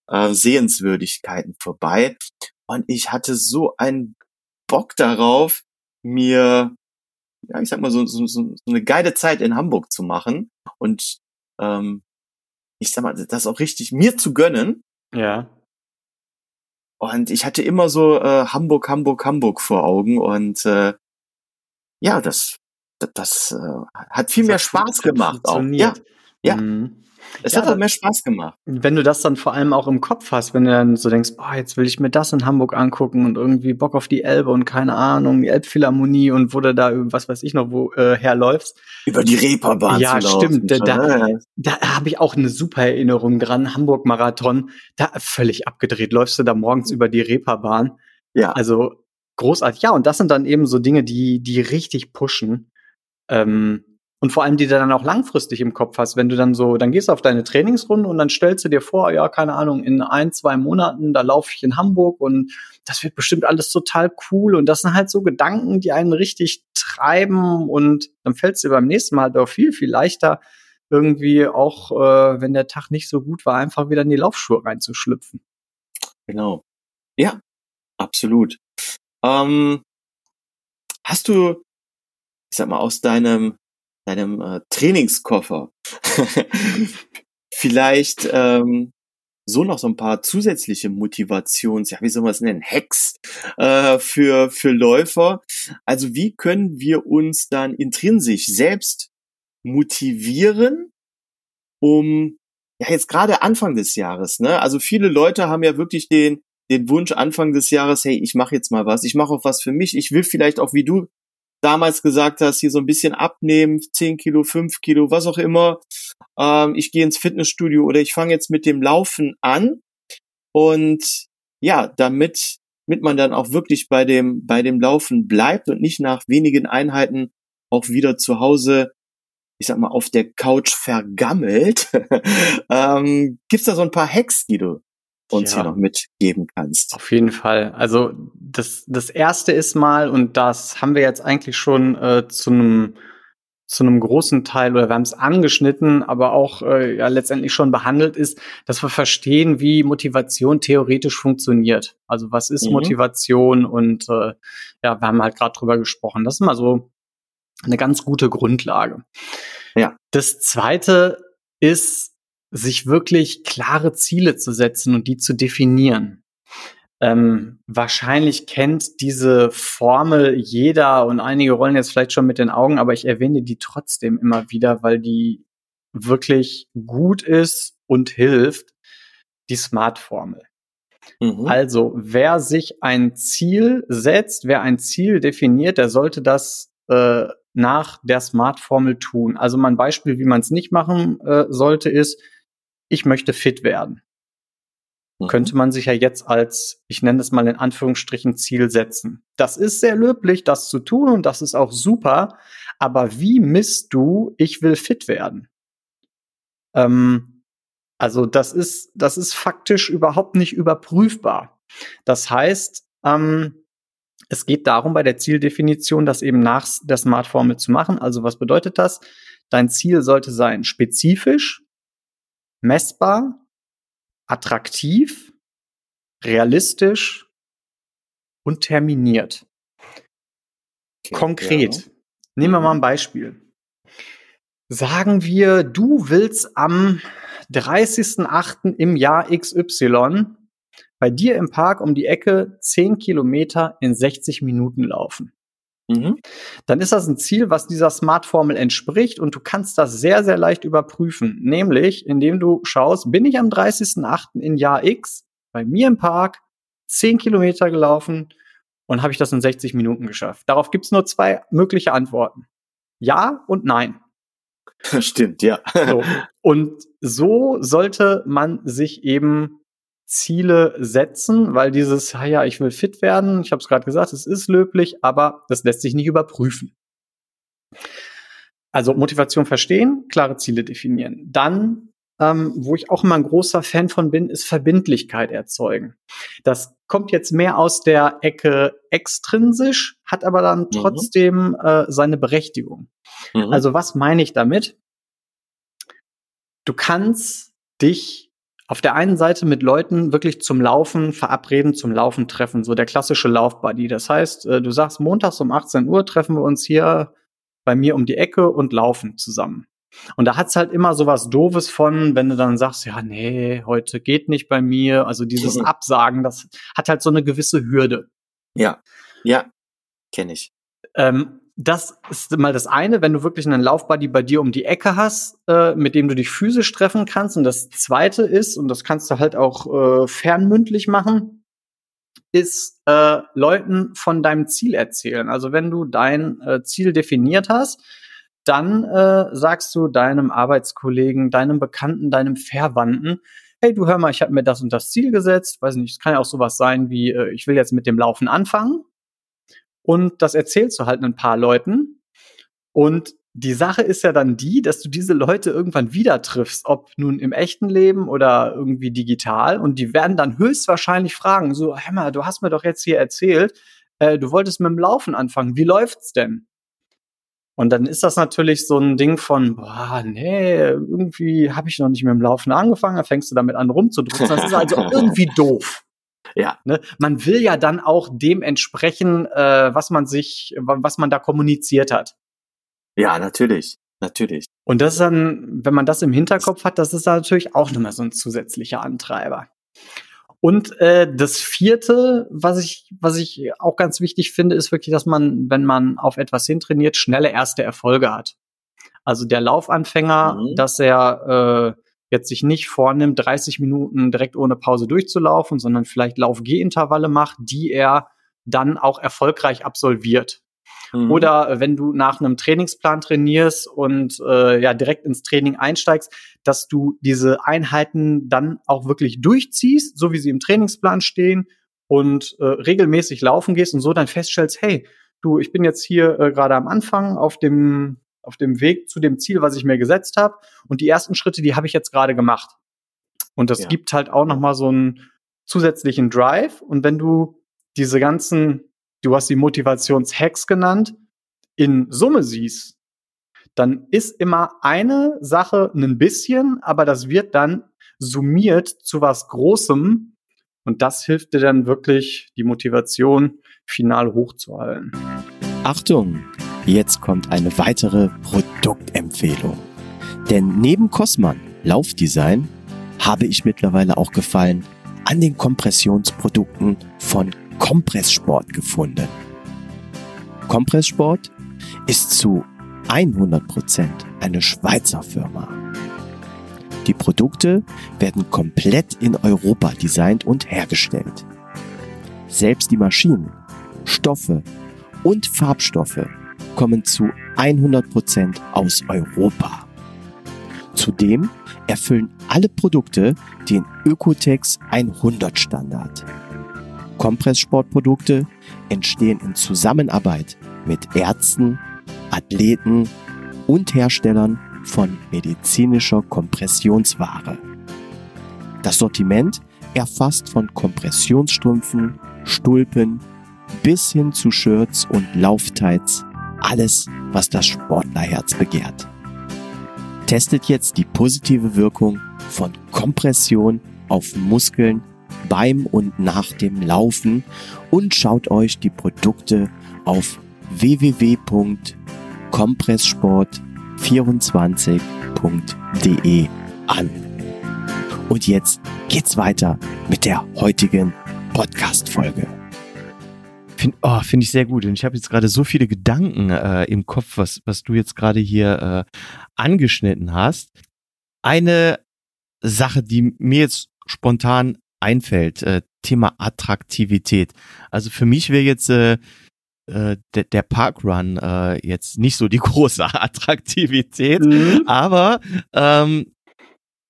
ja. Äh, Sehenswürdigkeiten vorbei. Und ich hatte so einen Bock darauf, mir, ja, ich sag mal, so, so, so eine geile Zeit in Hamburg zu machen. Und ähm, ich sag mal, das auch richtig mir zu gönnen. Ja. Und ich hatte immer so äh, Hamburg, Hamburg, Hamburg vor Augen. Und äh, ja, das das äh, hat viel das mehr Spaß gemacht auch. Ja, ja. Mhm. Es ja, hat auch mehr Spaß gemacht. Wenn du das dann vor allem auch im Kopf hast, wenn du dann so denkst, boah, jetzt will ich mir das in Hamburg angucken und irgendwie Bock auf die Elbe und keine Ahnung, die Elbphilharmonie und wo du da, was weiß ich noch, wo äh, herläufst. Über die Reeperbahn Ja, stimmt. Da, da, da habe ich auch eine super Erinnerung dran. Hamburg-Marathon, da völlig abgedreht. Läufst du da morgens über die Reeperbahn. Ja. Also großartig. Ja, und das sind dann eben so Dinge, die, die richtig pushen. Ähm, und vor allem, die du dann auch langfristig im Kopf hast, wenn du dann so, dann gehst du auf deine Trainingsrunde und dann stellst du dir vor, ja, keine Ahnung, in ein, zwei Monaten, da laufe ich in Hamburg und das wird bestimmt alles total cool. Und das sind halt so Gedanken, die einen richtig treiben und dann fällt es dir beim nächsten Mal halt auch viel, viel leichter, irgendwie auch, äh, wenn der Tag nicht so gut war, einfach wieder in die Laufschuhe reinzuschlüpfen. Genau. Ja, absolut. Ähm, hast du ich sag mal, aus deinem, deinem äh, Trainingskoffer vielleicht ähm, so noch so ein paar zusätzliche Motivations, ja, wie soll man es nennen, Hacks äh, für, für Läufer. Also wie können wir uns dann intrinsisch selbst motivieren, um ja jetzt gerade Anfang des Jahres, ne? Also viele Leute haben ja wirklich den den Wunsch Anfang des Jahres, hey, ich mache jetzt mal was, ich mache auch was für mich, ich will vielleicht auch wie du damals gesagt hast, hier so ein bisschen abnehmen, 10 Kilo, 5 Kilo, was auch immer. Ähm, ich gehe ins Fitnessstudio oder ich fange jetzt mit dem Laufen an. Und ja, damit, damit man dann auch wirklich bei dem, bei dem Laufen bleibt und nicht nach wenigen Einheiten auch wieder zu Hause, ich sag mal, auf der Couch vergammelt, ähm, gibt's da so ein paar Hacks, die du uns ja. hier noch mitgeben kannst. Auf jeden Fall. Also das, das erste ist mal, und das haben wir jetzt eigentlich schon äh, zu einem zu einem großen Teil oder wir haben es angeschnitten, aber auch äh, ja letztendlich schon behandelt ist, dass wir verstehen, wie Motivation theoretisch funktioniert. Also was ist mhm. Motivation und äh, ja, wir haben halt gerade drüber gesprochen. Das ist mal so eine ganz gute Grundlage. Ja. Das zweite ist sich wirklich klare Ziele zu setzen und die zu definieren. Ähm, wahrscheinlich kennt diese Formel jeder und einige rollen jetzt vielleicht schon mit den Augen, aber ich erwähne die trotzdem immer wieder, weil die wirklich gut ist und hilft, die Smart-Formel. Mhm. Also, wer sich ein Ziel setzt, wer ein Ziel definiert, der sollte das äh, nach der Smart-Formel tun. Also mein Beispiel, wie man es nicht machen äh, sollte, ist, ich möchte fit werden. Mhm. Könnte man sich ja jetzt als, ich nenne es mal in Anführungsstrichen, Ziel setzen. Das ist sehr löblich, das zu tun und das ist auch super. Aber wie misst du, ich will fit werden? Ähm, also das ist, das ist faktisch überhaupt nicht überprüfbar. Das heißt, ähm, es geht darum, bei der Zieldefinition das eben nach der Smart-Formel zu machen. Also was bedeutet das? Dein Ziel sollte sein spezifisch, messbar, attraktiv, realistisch und terminiert. Okay, Konkret. Ja. Nehmen wir mal ein mhm. Beispiel. Sagen wir, du willst am 30.08. im Jahr XY bei dir im Park um die Ecke 10 Kilometer in 60 Minuten laufen. Mhm. Dann ist das ein Ziel, was dieser Smart-Formel entspricht und du kannst das sehr, sehr leicht überprüfen. Nämlich, indem du schaust, bin ich am 30.08. in Jahr X bei mir im Park 10 Kilometer gelaufen und habe ich das in 60 Minuten geschafft. Darauf gibt es nur zwei mögliche Antworten. Ja und nein. Stimmt, ja. so. Und so sollte man sich eben Ziele setzen, weil dieses, ja, ich will fit werden, ich habe es gerade gesagt, es ist löblich, aber das lässt sich nicht überprüfen. Also Motivation verstehen, klare Ziele definieren. Dann, ähm, wo ich auch immer ein großer Fan von bin, ist Verbindlichkeit erzeugen. Das kommt jetzt mehr aus der Ecke extrinsisch, hat aber dann mhm. trotzdem äh, seine Berechtigung. Mhm. Also was meine ich damit? Du kannst dich auf der einen Seite mit Leuten wirklich zum Laufen verabreden, zum Laufen treffen, so der klassische Laufbuddy. Das heißt, äh, du sagst, montags um 18 Uhr treffen wir uns hier bei mir um die Ecke und laufen zusammen. Und da hat's halt immer so was Doofes von, wenn du dann sagst, ja, nee, heute geht nicht bei mir. Also dieses mhm. Absagen, das hat halt so eine gewisse Hürde. Ja, ja, kenne ich. Ähm, das ist mal das eine, wenn du wirklich einen Laufbuddy bei dir um die Ecke hast, äh, mit dem du dich physisch treffen kannst. Und das zweite ist, und das kannst du halt auch äh, fernmündlich machen, ist äh, Leuten von deinem Ziel erzählen. Also wenn du dein äh, Ziel definiert hast, dann äh, sagst du deinem Arbeitskollegen, deinem Bekannten, deinem Verwandten, hey, du hör mal, ich habe mir das und das Ziel gesetzt. Weiß nicht, es kann ja auch sowas sein wie, äh, ich will jetzt mit dem Laufen anfangen. Und das erzählst du halt ein paar Leuten. Und die Sache ist ja dann die, dass du diese Leute irgendwann wieder triffst, ob nun im echten Leben oder irgendwie digital. Und die werden dann höchstwahrscheinlich fragen, so, Hämmer, du hast mir doch jetzt hier erzählt, äh, du wolltest mit dem Laufen anfangen. Wie läuft's denn? Und dann ist das natürlich so ein Ding von, boah, nee, irgendwie habe ich noch nicht mit dem Laufen angefangen, da fängst du damit an rumzudrücken. Das ist also irgendwie doof. Ja. Ne? Man will ja dann auch dem entsprechen, äh, was man sich, was man da kommuniziert hat. Ja, natürlich. Natürlich. Und das ist dann, wenn man das im Hinterkopf hat, das ist dann natürlich auch nochmal so ein zusätzlicher Antreiber. Und äh, das vierte, was ich, was ich auch ganz wichtig finde, ist wirklich, dass man, wenn man auf etwas hintrainiert, schnelle erste Erfolge hat. Also der Laufanfänger, mhm. dass er äh, jetzt sich nicht vornimmt, 30 Minuten direkt ohne Pause durchzulaufen, sondern vielleicht Lauf-G-Intervalle macht, die er dann auch erfolgreich absolviert. Mhm. Oder wenn du nach einem Trainingsplan trainierst und äh, ja direkt ins Training einsteigst, dass du diese Einheiten dann auch wirklich durchziehst, so wie sie im Trainingsplan stehen und äh, regelmäßig laufen gehst und so dann feststellst, hey, du, ich bin jetzt hier äh, gerade am Anfang auf dem auf dem Weg zu dem Ziel, was ich mir gesetzt habe. Und die ersten Schritte, die habe ich jetzt gerade gemacht. Und das ja. gibt halt auch noch mal so einen zusätzlichen Drive. Und wenn du diese ganzen, du hast die Motivationshacks genannt, in Summe siehst, dann ist immer eine Sache ein bisschen, aber das wird dann summiert zu was Großem. Und das hilft dir dann wirklich, die Motivation final hochzuhalten. Achtung! Jetzt kommt eine weitere Produktempfehlung. Denn neben Cosman Laufdesign habe ich mittlerweile auch Gefallen an den Kompressionsprodukten von Kompresssport gefunden. Kompresssport ist zu 100% eine Schweizer Firma. Die Produkte werden komplett in Europa designt und hergestellt. Selbst die Maschinen, Stoffe und Farbstoffe kommen zu 100% aus Europa. Zudem erfüllen alle Produkte den Ökotex 100 Standard. Kompresssportprodukte entstehen in Zusammenarbeit mit Ärzten, Athleten und Herstellern von medizinischer Kompressionsware. Das Sortiment erfasst von Kompressionsstrümpfen, Stulpen bis hin zu Shirts und Lauftights alles, was das Sportlerherz begehrt. Testet jetzt die positive Wirkung von Kompression auf Muskeln beim und nach dem Laufen und schaut euch die Produkte auf www.kompresssport24.de an. Und jetzt geht's weiter mit der heutigen Podcast-Folge. Finde oh, find ich sehr gut. Und ich habe jetzt gerade so viele Gedanken äh, im Kopf, was, was du jetzt gerade hier äh, angeschnitten hast. Eine Sache, die mir jetzt spontan einfällt, äh, Thema Attraktivität. Also für mich wäre jetzt äh, äh, der, der Parkrun äh, jetzt nicht so die große Attraktivität, mhm. aber ähm,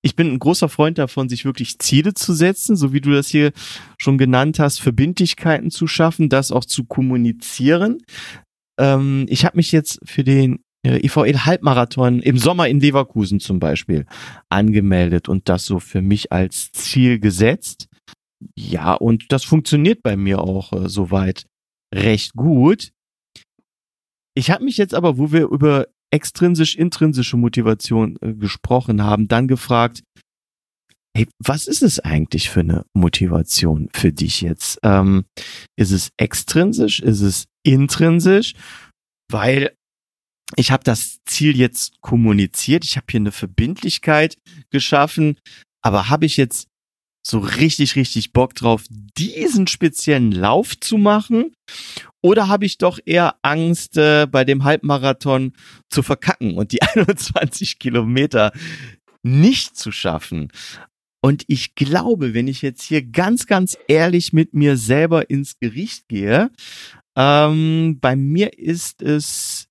ich bin ein großer Freund davon, sich wirklich Ziele zu setzen, so wie du das hier schon genannt hast, Verbindlichkeiten zu schaffen, das auch zu kommunizieren. Ähm, ich habe mich jetzt für den äh, IVL Halbmarathon im Sommer in Leverkusen zum Beispiel angemeldet und das so für mich als Ziel gesetzt. Ja, und das funktioniert bei mir auch äh, soweit recht gut. Ich habe mich jetzt aber, wo wir über extrinsisch-intrinsische Motivation äh, gesprochen haben, dann gefragt, hey, was ist es eigentlich für eine Motivation für dich jetzt? Ähm, ist es extrinsisch? Ist es intrinsisch? Weil ich habe das Ziel jetzt kommuniziert, ich habe hier eine Verbindlichkeit geschaffen, aber habe ich jetzt so richtig, richtig Bock drauf, diesen speziellen Lauf zu machen? Oder habe ich doch eher Angst, äh, bei dem Halbmarathon zu verkacken und die 21 Kilometer nicht zu schaffen? Und ich glaube, wenn ich jetzt hier ganz, ganz ehrlich mit mir selber ins Gericht gehe, ähm, bei mir ist es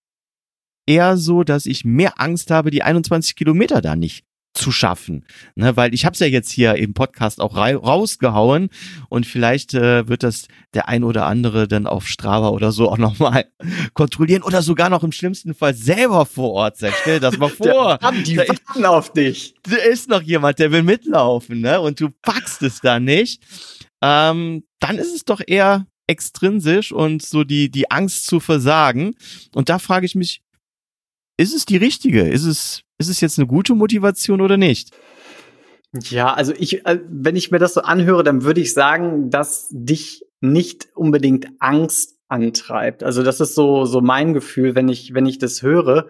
eher so, dass ich mehr Angst habe, die 21 Kilometer da nicht zu schaffen. Ne, weil ich habe es ja jetzt hier im Podcast auch rausgehauen und vielleicht äh, wird das der ein oder andere dann auf Strava oder so auch nochmal kontrollieren oder sogar noch im schlimmsten Fall selber vor Ort sein. Stell das mal vor. Da, die da warten auf dich. Da ist noch jemand, der will mitlaufen ne? und du packst es da nicht. Ähm, dann ist es doch eher extrinsisch und so die, die Angst zu versagen. Und da frage ich mich, ist es die richtige? Ist es ist es jetzt eine gute Motivation oder nicht? Ja, also ich, äh, wenn ich mir das so anhöre, dann würde ich sagen, dass dich nicht unbedingt Angst antreibt. Also das ist so, so mein Gefühl, wenn ich, wenn ich das höre.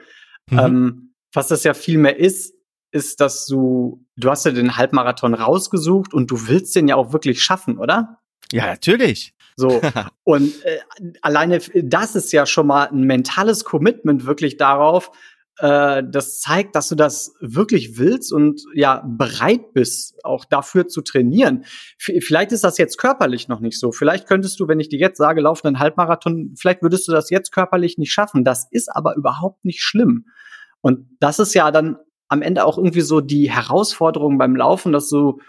Mhm. Ähm, was das ja viel mehr ist, ist, dass du, du hast ja den Halbmarathon rausgesucht und du willst den ja auch wirklich schaffen, oder? Ja, natürlich. So. und äh, alleine das ist ja schon mal ein mentales Commitment wirklich darauf, äh, das zeigt, dass du das wirklich willst und ja bereit bist, auch dafür zu trainieren. V vielleicht ist das jetzt körperlich noch nicht so. Vielleicht könntest du, wenn ich dir jetzt sage, lauf einen Halbmarathon, vielleicht würdest du das jetzt körperlich nicht schaffen. Das ist aber überhaupt nicht schlimm. Und das ist ja dann am Ende auch irgendwie so die Herausforderung beim Laufen, dass du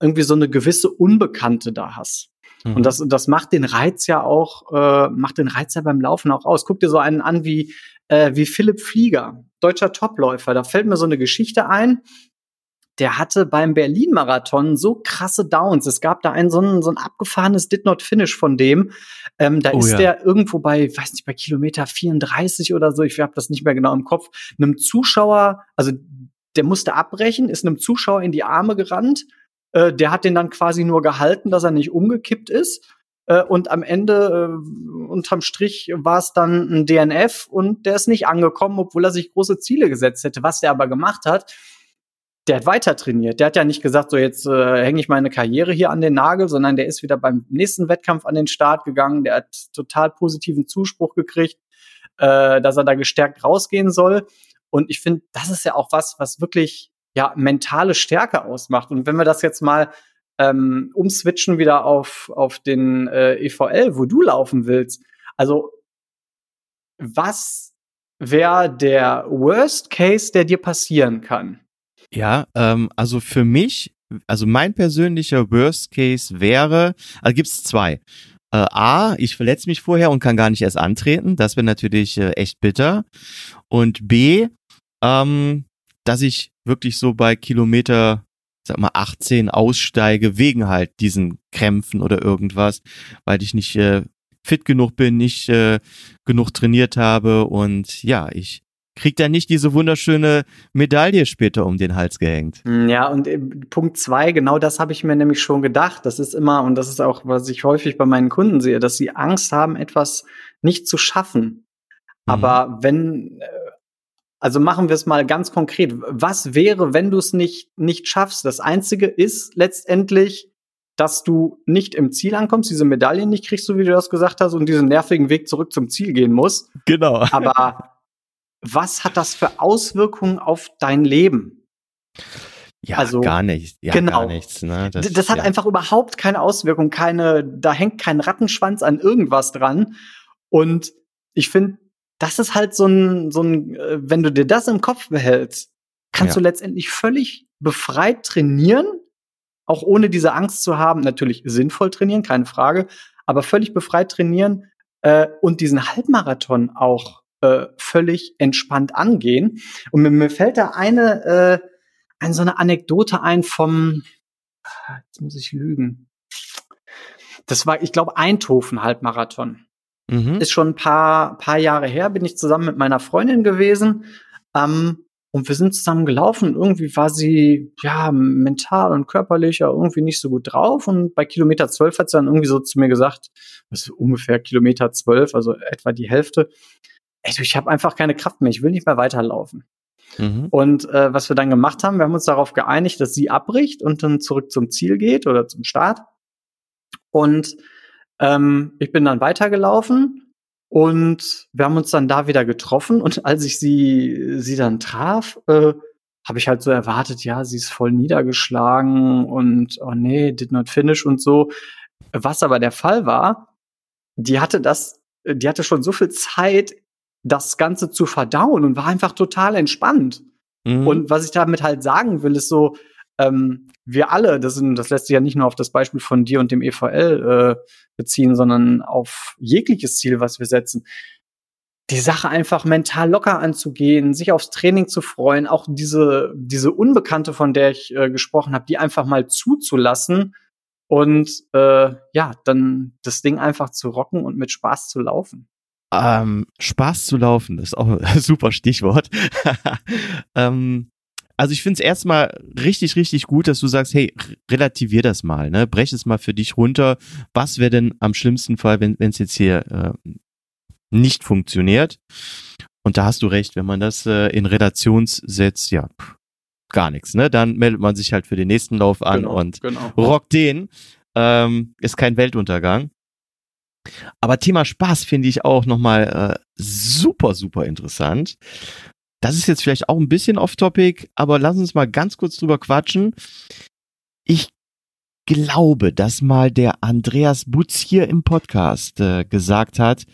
irgendwie so eine gewisse Unbekannte da hast. Und das, das macht den Reiz ja auch, äh, macht den Reiz ja beim Laufen auch aus. Guck dir so einen an wie, äh, wie Philipp Flieger, deutscher Topläufer. Da fällt mir so eine Geschichte ein. Der hatte beim Berlin-Marathon so krasse Downs. Es gab da ein so ein, so ein abgefahrenes Did Not Finish von dem. Ähm, da oh, ist ja. der irgendwo bei, weiß nicht, bei Kilometer 34 oder so, ich habe das nicht mehr genau im Kopf, einem Zuschauer, also der musste abbrechen, ist einem Zuschauer in die Arme gerannt. Äh, der hat den dann quasi nur gehalten, dass er nicht umgekippt ist. Äh, und am Ende, äh, unterm Strich, war es dann ein DNF und der ist nicht angekommen, obwohl er sich große Ziele gesetzt hätte. Was der aber gemacht hat, der hat weiter trainiert. Der hat ja nicht gesagt, so jetzt äh, hänge ich meine Karriere hier an den Nagel, sondern der ist wieder beim nächsten Wettkampf an den Start gegangen. Der hat total positiven Zuspruch gekriegt, äh, dass er da gestärkt rausgehen soll. Und ich finde, das ist ja auch was, was wirklich ja mentale Stärke ausmacht. Und wenn wir das jetzt mal ähm, umswitchen wieder auf auf den äh, EVL, wo du laufen willst, also was wäre der Worst Case, der dir passieren kann? Ja, ähm, also für mich, also mein persönlicher Worst Case wäre, also gibt's zwei. Äh, A, ich verletze mich vorher und kann gar nicht erst antreten. Das wäre natürlich äh, echt bitter. Und B, ähm, dass ich wirklich so bei Kilometer, sag mal, 18 aussteige, wegen halt diesen Krämpfen oder irgendwas, weil ich nicht äh, fit genug bin, nicht äh, genug trainiert habe und ja, ich kriegt er nicht diese wunderschöne Medaille später um den Hals gehängt. Hm, ja, und äh, Punkt zwei, genau das habe ich mir nämlich schon gedacht. Das ist immer, und das ist auch, was ich häufig bei meinen Kunden sehe, dass sie Angst haben, etwas nicht zu schaffen. Mhm. Aber wenn, äh, also machen wir es mal ganz konkret. Was wäre, wenn du es nicht, nicht schaffst? Das Einzige ist letztendlich, dass du nicht im Ziel ankommst, diese Medaillen nicht kriegst, so wie du das gesagt hast, und diesen nervigen Weg zurück zum Ziel gehen musst. Genau. Aber was hat das für Auswirkungen auf dein Leben? Ja, also, gar nichts. Ja, genau. gar nichts. Ne? Das, das hat ja. einfach überhaupt keine Auswirkung, keine, da hängt kein Rattenschwanz an irgendwas dran. Und ich finde, das ist halt so ein, so ein, äh, wenn du dir das im Kopf behältst, kannst ja. du letztendlich völlig befreit trainieren, auch ohne diese Angst zu haben, natürlich sinnvoll trainieren, keine Frage, aber völlig befreit trainieren äh, und diesen Halbmarathon auch äh, völlig entspannt angehen. Und mir, mir fällt da eine, äh, eine so eine Anekdote ein vom, jetzt muss ich lügen. Das war, ich glaube, Eindhoven Halbmarathon. Mhm. Ist schon ein paar, paar Jahre her, bin ich zusammen mit meiner Freundin gewesen. Ähm, und wir sind zusammen gelaufen. Irgendwie war sie, ja, mental und körperlich ja irgendwie nicht so gut drauf. Und bei Kilometer 12 hat sie dann irgendwie so zu mir gesagt, das ist ungefähr Kilometer 12, also etwa die Hälfte ey, ich habe einfach keine Kraft mehr, ich will nicht mehr weiterlaufen. Mhm. Und äh, was wir dann gemacht haben, wir haben uns darauf geeinigt, dass sie abbricht und dann zurück zum Ziel geht oder zum Start. Und ähm, ich bin dann weitergelaufen und wir haben uns dann da wieder getroffen. Und als ich sie, sie dann traf, äh, habe ich halt so erwartet, ja, sie ist voll niedergeschlagen und oh nee, did not finish und so. Was aber der Fall war, die hatte das, die hatte schon so viel Zeit das Ganze zu verdauen und war einfach total entspannt. Mhm. Und was ich damit halt sagen will, ist so, ähm, wir alle, das, sind, das lässt sich ja nicht nur auf das Beispiel von dir und dem EVL äh, beziehen, sondern auf jegliches Ziel, was wir setzen. Die Sache einfach mental locker anzugehen, sich aufs Training zu freuen, auch diese, diese Unbekannte, von der ich äh, gesprochen habe, die einfach mal zuzulassen und äh, ja, dann das Ding einfach zu rocken und mit Spaß zu laufen. Ähm, Spaß zu laufen ist auch ein super Stichwort. ähm, also ich finde es erstmal richtig, richtig gut, dass du sagst, hey, relativier das mal, ne? Brech es mal für dich runter. Was wäre denn am schlimmsten Fall, wenn es jetzt hier äh, nicht funktioniert? Und da hast du recht, wenn man das äh, in Relation setzt, ja, pff, gar nichts, ne? Dann meldet man sich halt für den nächsten Lauf an genau, und genau. rockt den. Ähm, ist kein Weltuntergang. Aber Thema Spaß finde ich auch nochmal äh, super, super interessant. Das ist jetzt vielleicht auch ein bisschen off-topic, aber lass uns mal ganz kurz drüber quatschen. Ich glaube, dass mal der Andreas Butz hier im Podcast äh, gesagt hat,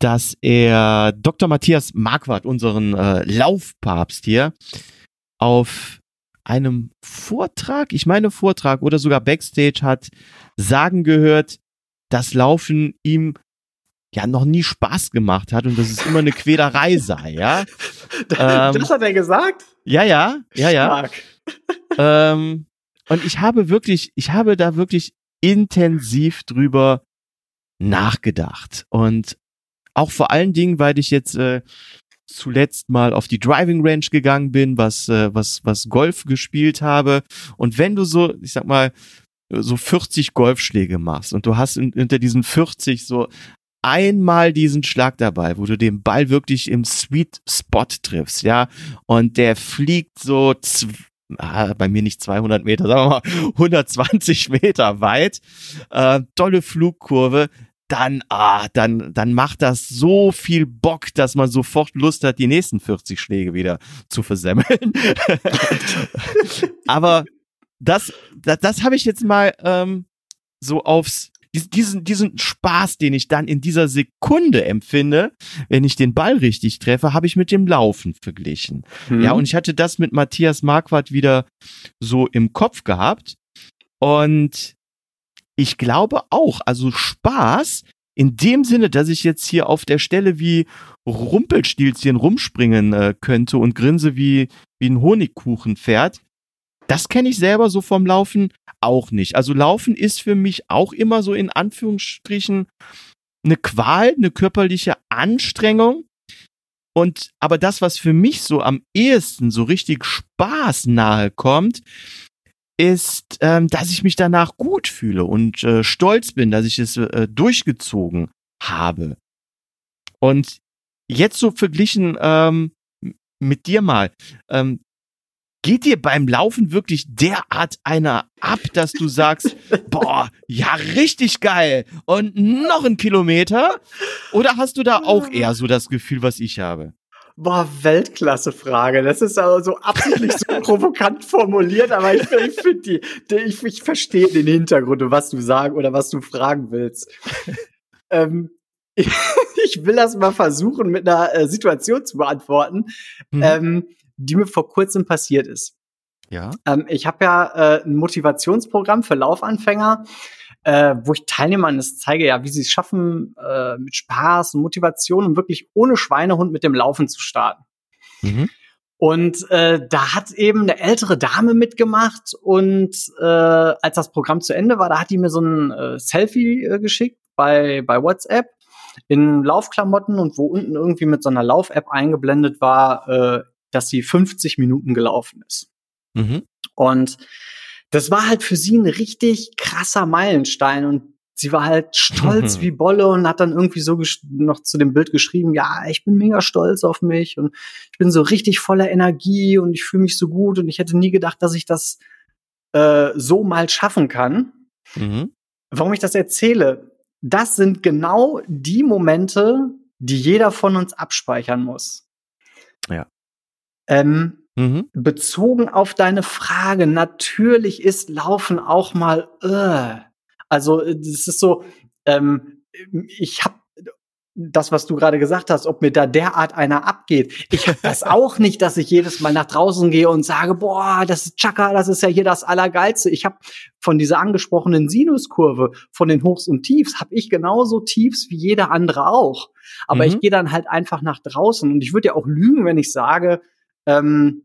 dass er Dr. Matthias Marquardt, unseren äh, Laufpapst hier, auf einem Vortrag, ich meine Vortrag oder sogar Backstage hat sagen gehört, dass Laufen ihm ja noch nie Spaß gemacht hat und dass es immer eine Quälerei sei, ja. das ähm, hat er gesagt? Ja, ja, ja, ja. ähm, und ich habe wirklich, ich habe da wirklich intensiv drüber nachgedacht und auch vor allen Dingen, weil ich jetzt äh, zuletzt mal auf die Driving Range gegangen bin, was äh, was was Golf gespielt habe und wenn du so, ich sag mal, so 40 Golfschläge machst und du hast unter diesen 40 so einmal diesen Schlag dabei, wo du den Ball wirklich im Sweet Spot triffst, ja, und der fliegt so ah, bei mir nicht 200 Meter, sagen wir mal 120 Meter weit, äh, tolle Flugkurve, dann, ah, dann, dann macht das so viel Bock, dass man sofort Lust hat, die nächsten 40 Schläge wieder zu versemmeln. Aber das, das, das habe ich jetzt mal ähm, so aufs diesen, diesen Spaß, den ich dann in dieser Sekunde empfinde, wenn ich den Ball richtig treffe, habe ich mit dem Laufen verglichen. Mhm. Ja, und ich hatte das mit Matthias Marquardt wieder so im Kopf gehabt. Und ich glaube auch, also Spaß in dem Sinne, dass ich jetzt hier auf der Stelle wie Rumpelstilzchen rumspringen äh, könnte und grinse wie, wie ein Honigkuchenpferd, das kenne ich selber so vom Laufen auch nicht. Also Laufen ist für mich auch immer so in Anführungsstrichen eine Qual, eine körperliche Anstrengung. Und aber das, was für mich so am ehesten so richtig Spaß nahe kommt, ist, ähm, dass ich mich danach gut fühle und äh, stolz bin, dass ich es äh, durchgezogen habe. Und jetzt so verglichen ähm, mit dir mal, ähm, geht dir beim Laufen wirklich derart einer ab, dass du sagst, boah, ja, richtig geil und noch ein Kilometer? Oder hast du da auch eher so das Gefühl, was ich habe? Boah, Weltklasse-Frage. Das ist aber so absichtlich so provokant formuliert, aber ich, ich finde die, die, ich, ich verstehe den Hintergrund und was du sagen oder was du fragen willst. ähm, ich, ich, will das mal versuchen, mit einer äh, Situation zu beantworten. Mhm. Ähm, die mir vor kurzem passiert ist. Ja. Ähm, ich habe ja äh, ein Motivationsprogramm für Laufanfänger, äh, wo ich Teilnehmern das zeige, ja, wie sie es schaffen, äh, mit Spaß und Motivation und wirklich ohne Schweinehund mit dem Laufen zu starten. Mhm. Und äh, da hat eben eine ältere Dame mitgemacht und äh, als das Programm zu Ende war, da hat die mir so ein äh, Selfie äh, geschickt bei, bei WhatsApp in Laufklamotten und wo unten irgendwie mit so einer Lauf-App eingeblendet war, äh, dass sie 50 Minuten gelaufen ist. Mhm. Und das war halt für sie ein richtig krasser Meilenstein und sie war halt stolz wie Bolle und hat dann irgendwie so noch zu dem Bild geschrieben, ja, ich bin mega stolz auf mich und ich bin so richtig voller Energie und ich fühle mich so gut und ich hätte nie gedacht, dass ich das äh, so mal schaffen kann. Mhm. Warum ich das erzähle, das sind genau die Momente, die jeder von uns abspeichern muss. Ja. Ähm, mhm. Bezogen auf deine Frage, natürlich ist Laufen auch mal, äh. also das ist so, ähm, ich habe das, was du gerade gesagt hast, ob mir da derart einer abgeht. Ich habe das auch nicht, dass ich jedes Mal nach draußen gehe und sage, boah, das ist Chaka, das ist ja hier das Allergeilste. Ich habe von dieser angesprochenen Sinuskurve, von den Hochs und Tiefs, habe ich genauso Tiefs wie jeder andere auch. Aber mhm. ich gehe dann halt einfach nach draußen. Und ich würde ja auch lügen, wenn ich sage, ähm,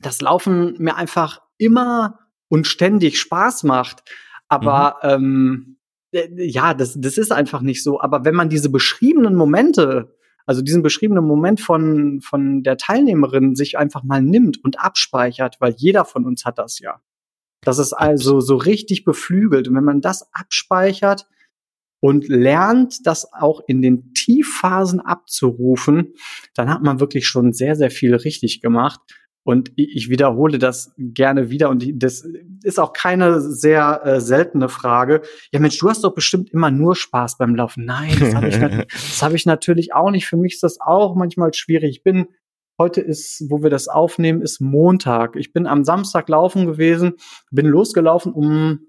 das Laufen mir einfach immer und ständig Spaß macht. Aber mhm. ähm, äh, ja, das, das ist einfach nicht so. Aber wenn man diese beschriebenen Momente, also diesen beschriebenen Moment von, von der Teilnehmerin sich einfach mal nimmt und abspeichert, weil jeder von uns hat das ja. Das ist also so richtig beflügelt. Und wenn man das abspeichert und lernt, das auch in den Tiefphasen abzurufen, dann hat man wirklich schon sehr, sehr viel richtig gemacht. Und ich wiederhole das gerne wieder und das ist auch keine sehr äh, seltene Frage. Ja, Mensch, du hast doch bestimmt immer nur Spaß beim Laufen. Nein, das habe ich, hab ich natürlich auch nicht. Für mich ist das auch manchmal schwierig. Ich bin Heute ist, wo wir das aufnehmen, ist Montag. Ich bin am Samstag laufen gewesen, bin losgelaufen um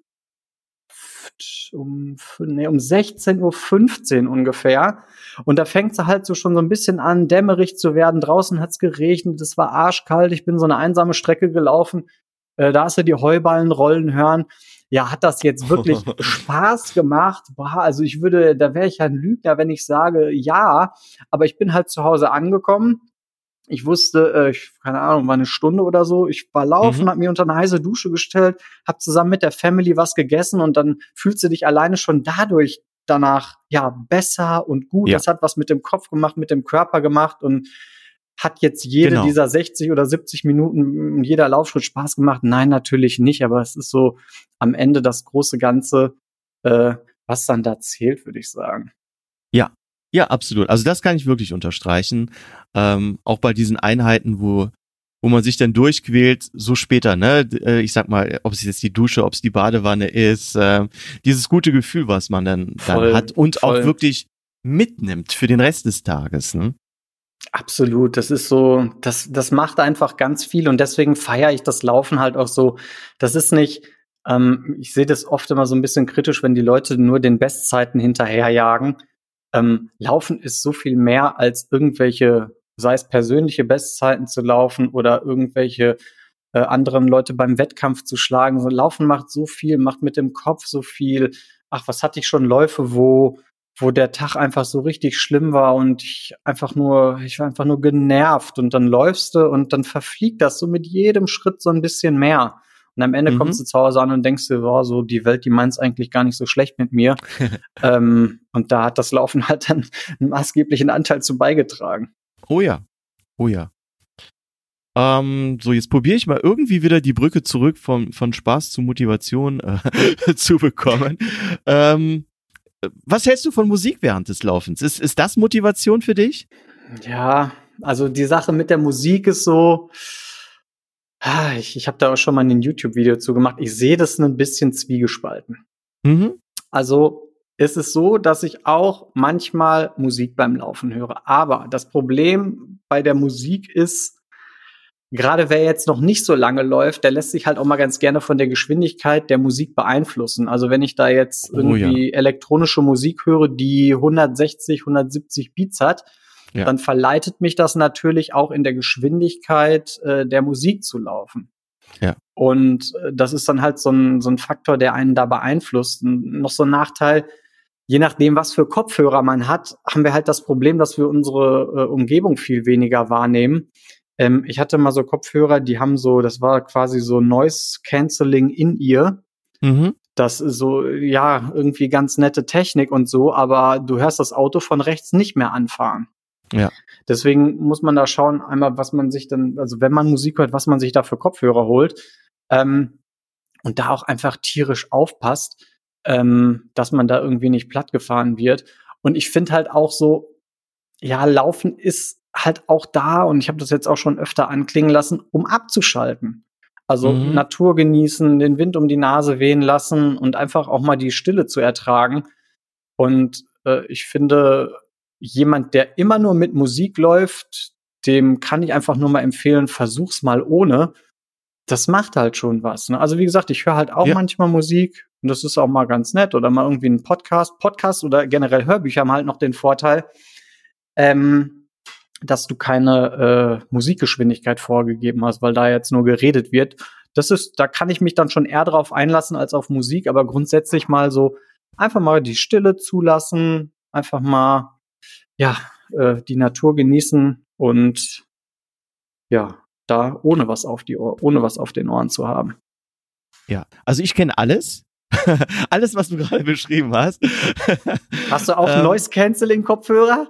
um, nee, um 16.15 Uhr ungefähr. Und da fängt es halt so schon so ein bisschen an, dämmerig zu werden. Draußen hat es geregnet, es war arschkalt. Ich bin so eine einsame Strecke gelaufen. Äh, da hast du die Heuballen rollen hören. Ja, hat das jetzt wirklich Spaß gemacht? Boah, also ich würde, da wäre ich ein Lügner, wenn ich sage, ja. Aber ich bin halt zu Hause angekommen ich wusste, äh, ich, keine Ahnung, war eine Stunde oder so. Ich war laufen, mhm. habe mir unter eine heiße Dusche gestellt, habe zusammen mit der Family was gegessen und dann fühlst du dich alleine schon dadurch danach ja besser und gut. Ja. Das hat was mit dem Kopf gemacht, mit dem Körper gemacht und hat jetzt jede genau. dieser 60 oder 70 Minuten jeder Laufschritt Spaß gemacht? Nein, natürlich nicht, aber es ist so am Ende das große Ganze, äh, was dann da zählt, würde ich sagen. Ja, absolut. Also das kann ich wirklich unterstreichen. Ähm, auch bei diesen Einheiten, wo wo man sich dann durchquält, so später, ne? Äh, ich sag mal, ob es jetzt die Dusche, ob es die Badewanne ist, äh, dieses gute Gefühl, was man dann, voll, dann hat und voll. auch wirklich mitnimmt für den Rest des Tages. Ne? Absolut, das ist so, das, das macht einfach ganz viel und deswegen feiere ich das Laufen halt auch so. Das ist nicht, ähm, ich sehe das oft immer so ein bisschen kritisch, wenn die Leute nur den Bestzeiten hinterherjagen. Ähm, Laufen ist so viel mehr als irgendwelche, sei es persönliche Bestzeiten zu laufen oder irgendwelche äh, anderen Leute beim Wettkampf zu schlagen. Laufen macht so viel, macht mit dem Kopf so viel. Ach, was hatte ich schon Läufe, wo wo der Tag einfach so richtig schlimm war und ich einfach nur, ich war einfach nur genervt und dann läufst du und dann verfliegt das so mit jedem Schritt so ein bisschen mehr. Und am Ende mhm. kommst du zu Hause an und denkst dir, wow, so die Welt, die meint's eigentlich gar nicht so schlecht mit mir. ähm, und da hat das Laufen halt dann einen maßgeblichen Anteil zu beigetragen. Oh ja, oh ja. Ähm, so, jetzt probiere ich mal irgendwie wieder die Brücke zurück von, von Spaß zu Motivation äh, zu bekommen. Ähm, was hältst du von Musik während des Laufens? Ist, ist das Motivation für dich? Ja, also die Sache mit der Musik ist so, ich, ich habe da auch schon mal ein YouTube-Video zu gemacht. Ich sehe das ein bisschen zwiegespalten. Mhm. Also es ist so, dass ich auch manchmal Musik beim Laufen höre. Aber das Problem bei der Musik ist, gerade wer jetzt noch nicht so lange läuft, der lässt sich halt auch mal ganz gerne von der Geschwindigkeit der Musik beeinflussen. Also wenn ich da jetzt irgendwie oh, ja. elektronische Musik höre, die 160, 170 Beats hat, ja. dann verleitet mich das natürlich auch in der Geschwindigkeit äh, der Musik zu laufen. Ja. Und äh, das ist dann halt so ein, so ein Faktor, der einen da beeinflusst. Und noch so ein Nachteil, je nachdem, was für Kopfhörer man hat, haben wir halt das Problem, dass wir unsere äh, Umgebung viel weniger wahrnehmen. Ähm, ich hatte mal so Kopfhörer, die haben so, das war quasi so Noise Cancelling in ihr. Mhm. Das ist so, ja, irgendwie ganz nette Technik und so, aber du hörst das Auto von rechts nicht mehr anfahren. Ja. Deswegen muss man da schauen, einmal, was man sich dann, also wenn man Musik hört, was man sich da für Kopfhörer holt. Ähm, und da auch einfach tierisch aufpasst, ähm, dass man da irgendwie nicht plattgefahren wird. Und ich finde halt auch so, ja, Laufen ist halt auch da, und ich habe das jetzt auch schon öfter anklingen lassen, um abzuschalten. Also mhm. Natur genießen, den Wind um die Nase wehen lassen und einfach auch mal die Stille zu ertragen. Und äh, ich finde, jemand, der immer nur mit Musik läuft, dem kann ich einfach nur mal empfehlen, versuch's mal ohne. Das macht halt schon was. Ne? Also wie gesagt, ich höre halt auch ja. manchmal Musik und das ist auch mal ganz nett oder mal irgendwie ein Podcast. Podcast oder generell Hörbücher haben halt noch den Vorteil, ähm, dass du keine äh, Musikgeschwindigkeit vorgegeben hast, weil da jetzt nur geredet wird. Das ist, da kann ich mich dann schon eher drauf einlassen als auf Musik, aber grundsätzlich mal so einfach mal die Stille zulassen, einfach mal ja äh, die Natur genießen und ja da ohne was auf die Ohr, ohne was auf den Ohren zu haben. Ja, also ich kenne alles. alles, was du gerade beschrieben hast. Hast du auch ähm, Noise Canceling Kopfhörer?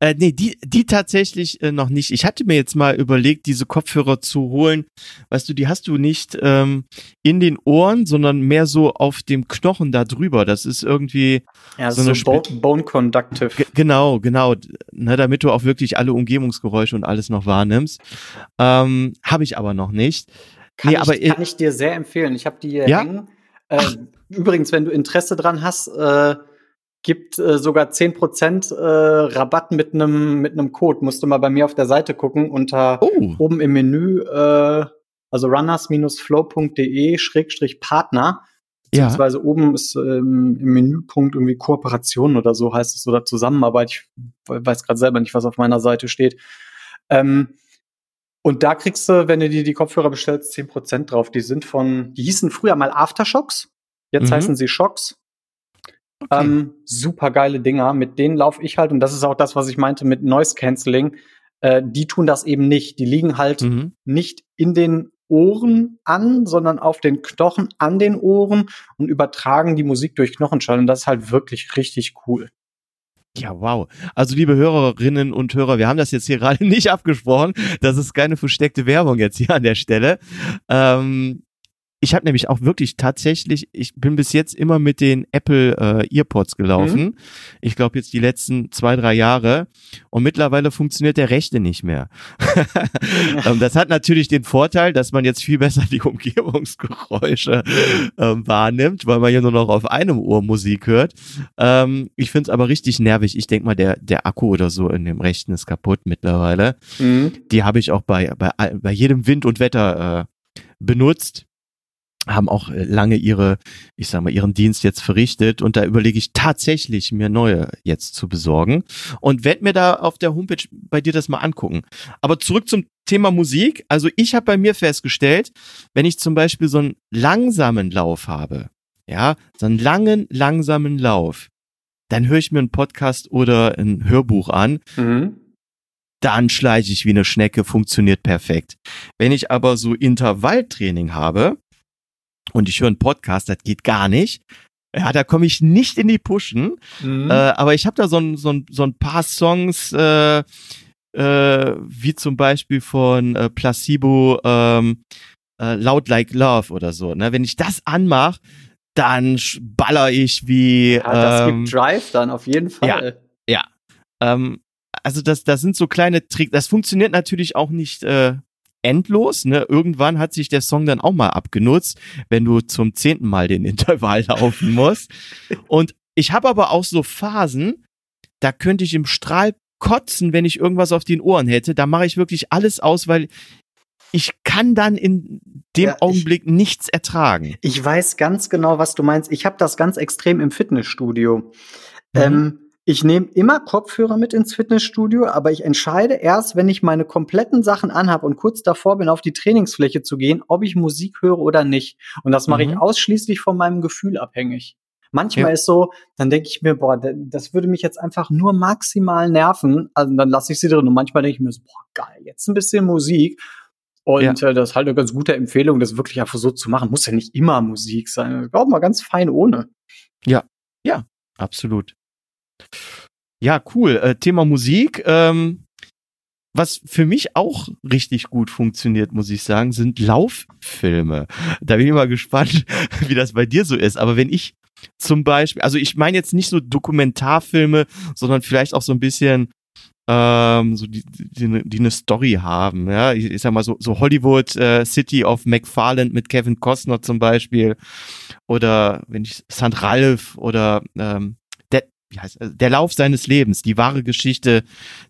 Äh, nee, die, die tatsächlich äh, noch nicht. Ich hatte mir jetzt mal überlegt, diese Kopfhörer zu holen. Weißt du, die hast du nicht ähm, in den Ohren, sondern mehr so auf dem Knochen da drüber. Das ist irgendwie ja, so, eine so Bone Conductive. G genau, genau. Ne, damit du auch wirklich alle Umgebungsgeräusche und alles noch wahrnimmst. Ähm, habe ich aber noch nicht. Kann, nee, ich, aber kann ich dir sehr empfehlen. Ich habe die hier ja? hängen. Äh, übrigens, wenn du Interesse dran hast, äh, gibt äh, sogar 10% äh, Rabatt mit einem mit einem Code. Musst du mal bei mir auf der Seite gucken, unter oh. oben im Menü, äh, also runners-flow.de Schrägstrich Partner. Beziehungsweise ja. oben ist ähm, im Menüpunkt irgendwie Kooperation oder so heißt es oder Zusammenarbeit. Ich weiß gerade selber nicht, was auf meiner Seite steht. Ähm, und da kriegst du, wenn du dir die Kopfhörer bestellst, 10% drauf. Die sind von, die hießen früher mal Aftershocks. Jetzt mhm. heißen sie Shocks. Okay. Ähm, super geile Dinger, mit denen laufe ich halt, und das ist auch das, was ich meinte mit Noise Cancelling. Äh, die tun das eben nicht. Die liegen halt mhm. nicht in den Ohren an, sondern auf den Knochen an den Ohren und übertragen die Musik durch Knochenschall. Und das ist halt wirklich richtig cool. Ja, wow. Also, liebe Hörerinnen und Hörer, wir haben das jetzt hier gerade nicht abgesprochen. Das ist keine versteckte Werbung jetzt hier an der Stelle. Ähm, ich habe nämlich auch wirklich tatsächlich, ich bin bis jetzt immer mit den Apple äh, Earpods gelaufen. Mhm. Ich glaube jetzt die letzten zwei, drei Jahre. Und mittlerweile funktioniert der rechte nicht mehr. ähm, das hat natürlich den Vorteil, dass man jetzt viel besser die Umgebungsgeräusche ähm, wahrnimmt, weil man ja nur noch auf einem Ohr Musik hört. Ähm, ich finde es aber richtig nervig. Ich denk mal, der, der Akku oder so in dem rechten ist kaputt mittlerweile. Mhm. Die habe ich auch bei, bei, bei jedem Wind und Wetter äh, benutzt haben auch äh, lange ihre, ich sag mal, ihren Dienst jetzt verrichtet und da überlege ich tatsächlich mir neue jetzt zu besorgen und werde mir da auf der Homepage bei dir das mal angucken. Aber zurück zum Thema Musik. Also ich habe bei mir festgestellt, wenn ich zum Beispiel so einen langsamen Lauf habe, ja, so einen langen, langsamen Lauf, dann höre ich mir einen Podcast oder ein Hörbuch an. Mhm dann schleiche ich wie eine Schnecke, funktioniert perfekt. Wenn ich aber so Intervalltraining habe, und ich höre einen Podcast, das geht gar nicht. Ja, da komme ich nicht in die Pushen. Mhm. Äh, aber ich habe da so ein, so, ein, so ein paar Songs, äh, äh, wie zum Beispiel von äh, Placebo ähm, äh, Loud Like Love oder so. Ne? Wenn ich das anmache, dann baller ich wie. Ja, das ähm, gibt Drive dann auf jeden Fall. Ja, ja. Ähm, also das, das sind so kleine Tricks. Das funktioniert natürlich auch nicht äh, endlos. Ne? Irgendwann hat sich der Song dann auch mal abgenutzt, wenn du zum zehnten Mal den Intervall laufen musst. Und ich habe aber auch so Phasen, da könnte ich im Strahl kotzen, wenn ich irgendwas auf den Ohren hätte. Da mache ich wirklich alles aus, weil ich kann dann in dem ja, Augenblick ich, nichts ertragen. Ich weiß ganz genau, was du meinst. Ich habe das ganz extrem im Fitnessstudio. Mhm. Ähm, ich nehme immer Kopfhörer mit ins Fitnessstudio, aber ich entscheide erst, wenn ich meine kompletten Sachen anhabe und kurz davor bin, auf die Trainingsfläche zu gehen, ob ich Musik höre oder nicht. Und das mache mhm. ich ausschließlich von meinem Gefühl abhängig. Manchmal ja. ist so, dann denke ich mir, boah, das würde mich jetzt einfach nur maximal nerven. Also dann lasse ich sie drin. Und manchmal denke ich mir so, boah, geil, jetzt ein bisschen Musik. Und ja. äh, das ist halt eine ganz gute Empfehlung, das wirklich einfach so zu machen. Muss ja nicht immer Musik sein. Auch mal ganz fein ohne. Ja, ja, absolut. Ja, cool. Äh, Thema Musik. Ähm, was für mich auch richtig gut funktioniert, muss ich sagen, sind Lauffilme. Da bin ich mal gespannt, wie das bei dir so ist. Aber wenn ich zum Beispiel, also ich meine jetzt nicht so Dokumentarfilme, sondern vielleicht auch so ein bisschen ähm, so die, die, die eine Story haben, ja, ich, ich sag mal so, so Hollywood äh, City of McFarland mit Kevin Costner zum Beispiel oder wenn ich St. Ralph oder ähm, wie heißt, also der Lauf seines Lebens, die wahre Geschichte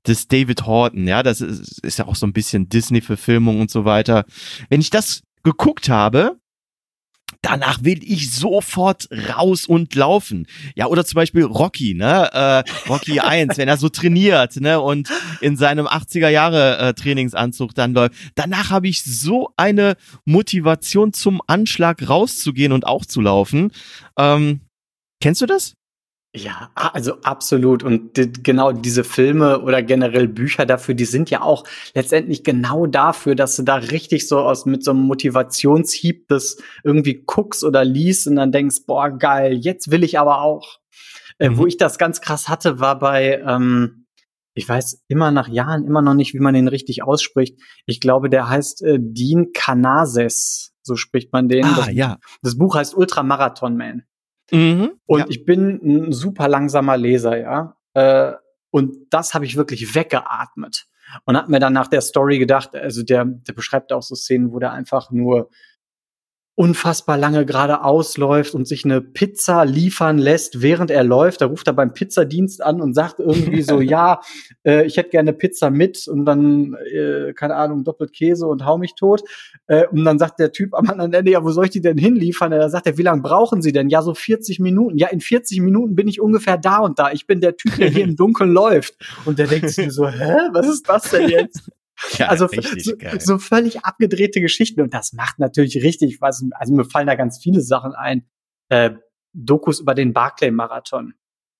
des David Horton, ja, das ist, ist ja auch so ein bisschen Disney-Verfilmung und so weiter. Wenn ich das geguckt habe, danach will ich sofort raus und laufen. Ja, oder zum Beispiel Rocky, ne? Äh, Rocky 1, wenn er so trainiert, ne? Und in seinem 80er Jahre äh, Trainingsanzug dann läuft. Danach habe ich so eine Motivation zum Anschlag rauszugehen und auch zu laufen. Ähm, kennst du das? Ja, also absolut. Und die, genau diese Filme oder generell Bücher dafür, die sind ja auch letztendlich genau dafür, dass du da richtig so aus mit so einem Motivationshieb das irgendwie guckst oder liest und dann denkst, boah, geil, jetzt will ich aber auch. Äh, mhm. Wo ich das ganz krass hatte, war bei, ähm, ich weiß immer nach Jahren immer noch nicht, wie man den richtig ausspricht. Ich glaube, der heißt äh, Dean Canases, so spricht man den. Ah, das, ja. Das Buch heißt Ultramarathon Man. Mhm, und ja. ich bin ein super langsamer Leser, ja. Äh, und das habe ich wirklich weggeatmet. Und habe mir dann nach der Story gedacht, also der, der beschreibt auch so Szenen, wo der einfach nur unfassbar lange geradeaus läuft und sich eine Pizza liefern lässt, während er läuft. Da ruft er beim Pizzadienst an und sagt irgendwie so, ja, äh, ich hätte gerne Pizza mit und dann, äh, keine Ahnung, doppelt Käse und hau mich tot. Äh, und dann sagt der Typ am anderen Ende, ja, wo soll ich die denn hinliefern? Da sagt er, wie lange brauchen Sie denn? Ja, so 40 Minuten. Ja, in 40 Minuten bin ich ungefähr da und da. Ich bin der Typ, der hier im Dunkeln läuft. Und der denkt sich so, hä, was ist das denn jetzt? Ja, also so, so, völlig abgedrehte Geschichten und das macht natürlich richtig was. Also mir fallen da ganz viele Sachen ein. Äh, Dokus über den Barclay-Marathon.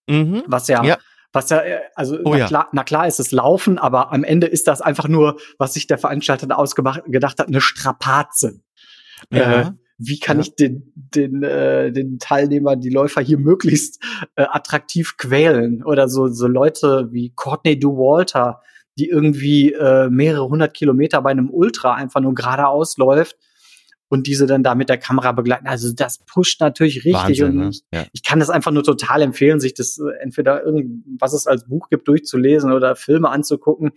Mhm. Was ja, ja, was ja, äh, also oh, na, ja. Klar, na klar ist es Laufen, aber am Ende ist das einfach nur, was sich der Veranstalter da ausgedacht hat, eine Strapaze. Ja. Äh, wie kann ja. ich den, den, äh, den Teilnehmer, die Läufer hier möglichst äh, attraktiv quälen? Oder so, so Leute wie Courtney DeWalter, die irgendwie äh, mehrere hundert Kilometer bei einem Ultra einfach nur geradeaus läuft und diese dann da mit der Kamera begleiten. Also das pusht natürlich richtig Wahnsinn, und ne? ich, Ja. ich kann das einfach nur total empfehlen, sich das äh, entweder irgendwas es als Buch gibt durchzulesen oder Filme anzugucken.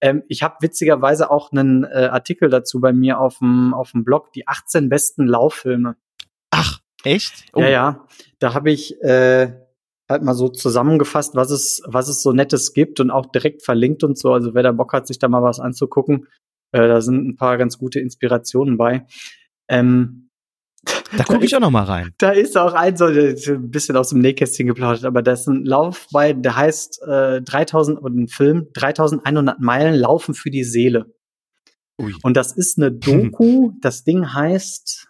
Ähm, ich habe witzigerweise auch einen äh, Artikel dazu bei mir auf dem auf dem Blog, die 18 besten Lauffilme. Ach, echt? Oh, Ja, ja. Da habe ich äh, halt mal so zusammengefasst, was es, was es so Nettes gibt und auch direkt verlinkt und so. Also wer da Bock hat, sich da mal was anzugucken, äh, da sind ein paar ganz gute Inspirationen bei. Ähm, Da gucke ich auch noch mal rein. da ist auch ein so ein bisschen aus dem Nähkästchen geplaudert, aber da ist ein Lauf bei, der heißt äh, 3000 und ein Film 3100 Meilen Laufen für die Seele. Ui. Und das ist eine Doku. das Ding heißt,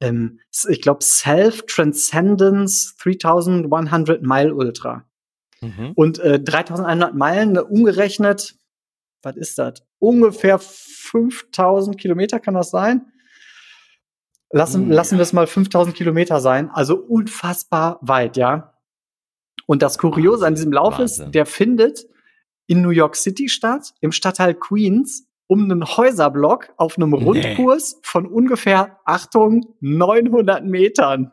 ähm, ich glaube, Self-Transcendence 3100 Mile Ultra. Mhm. Und äh, 3100 Meilen äh, umgerechnet, was ist das? Ungefähr 5000 Kilometer kann das sein? Lassen, lassen ja. wir es mal 5000 Kilometer sein. Also unfassbar weit, ja. Und das Kuriose an diesem Lauf Wahnsinn. ist, der findet in New York City statt, im Stadtteil Queens, um einen Häuserblock auf einem Nee. Rundkurs von ungefähr, Achtung, 900 Metern.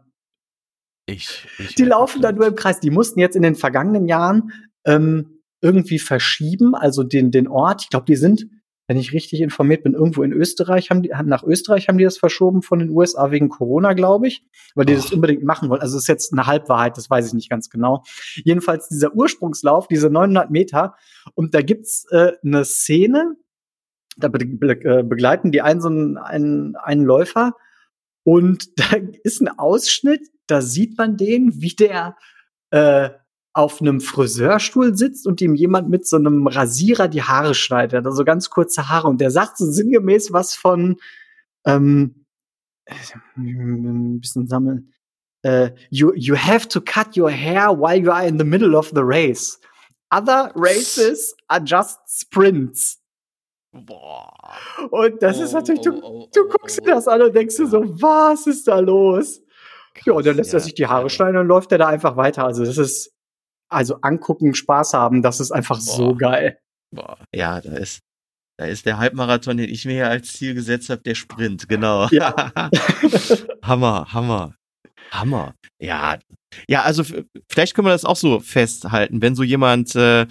Ich, ich Die laufen da nur im Kreis. Die mussten jetzt in den vergangenen Jahren ähm, irgendwie verschieben, also den, den Ort. Ich glaube, die sind, wenn ich richtig informiert bin, irgendwo in Österreich, haben die, nach Österreich haben die das verschoben von den USA wegen Corona, glaube ich, weil die das Ach. unbedingt machen wollen. Also das ist jetzt eine Halbwahrheit, das weiß ich nicht ganz genau. Jedenfalls dieser Ursprungslauf, diese 900 Meter, und da gibt's äh, eine Szene, da be be äh, begleiten die einen so einen, einen, einen Läufer und da ist ein Ausschnitt, da sieht man den, wie der äh, auf einem Friseurstuhl sitzt und ihm jemand mit so einem Rasierer die Haare schneidet, also ganz kurze Haare. Und der sagt so sinngemäß was von ähm, äh, ein bisschen sammeln. Äh, you, you have to cut your hair while you are in the middle of the race. Other races are just sprints. Boah. Und das ist Oh, natürlich, du, oh, oh, du oh, guckst oh. dir das an und denkst dir so, was ist da los? ja, und dann lässt er ja, sich die Haare schneiden und läuft er da einfach weiter. Also das ist, also angucken, Spaß haben, das ist einfach so Boah. geil. Boah. Ja, da ist, da ist der Halbmarathon, den ich mir hier als Ziel gesetzt habe, der Sprint, genau. Ja. Hammer, Hammer. Hammer. Ja. Ja, also vielleicht können wir das auch so festhalten, wenn so jemand äh,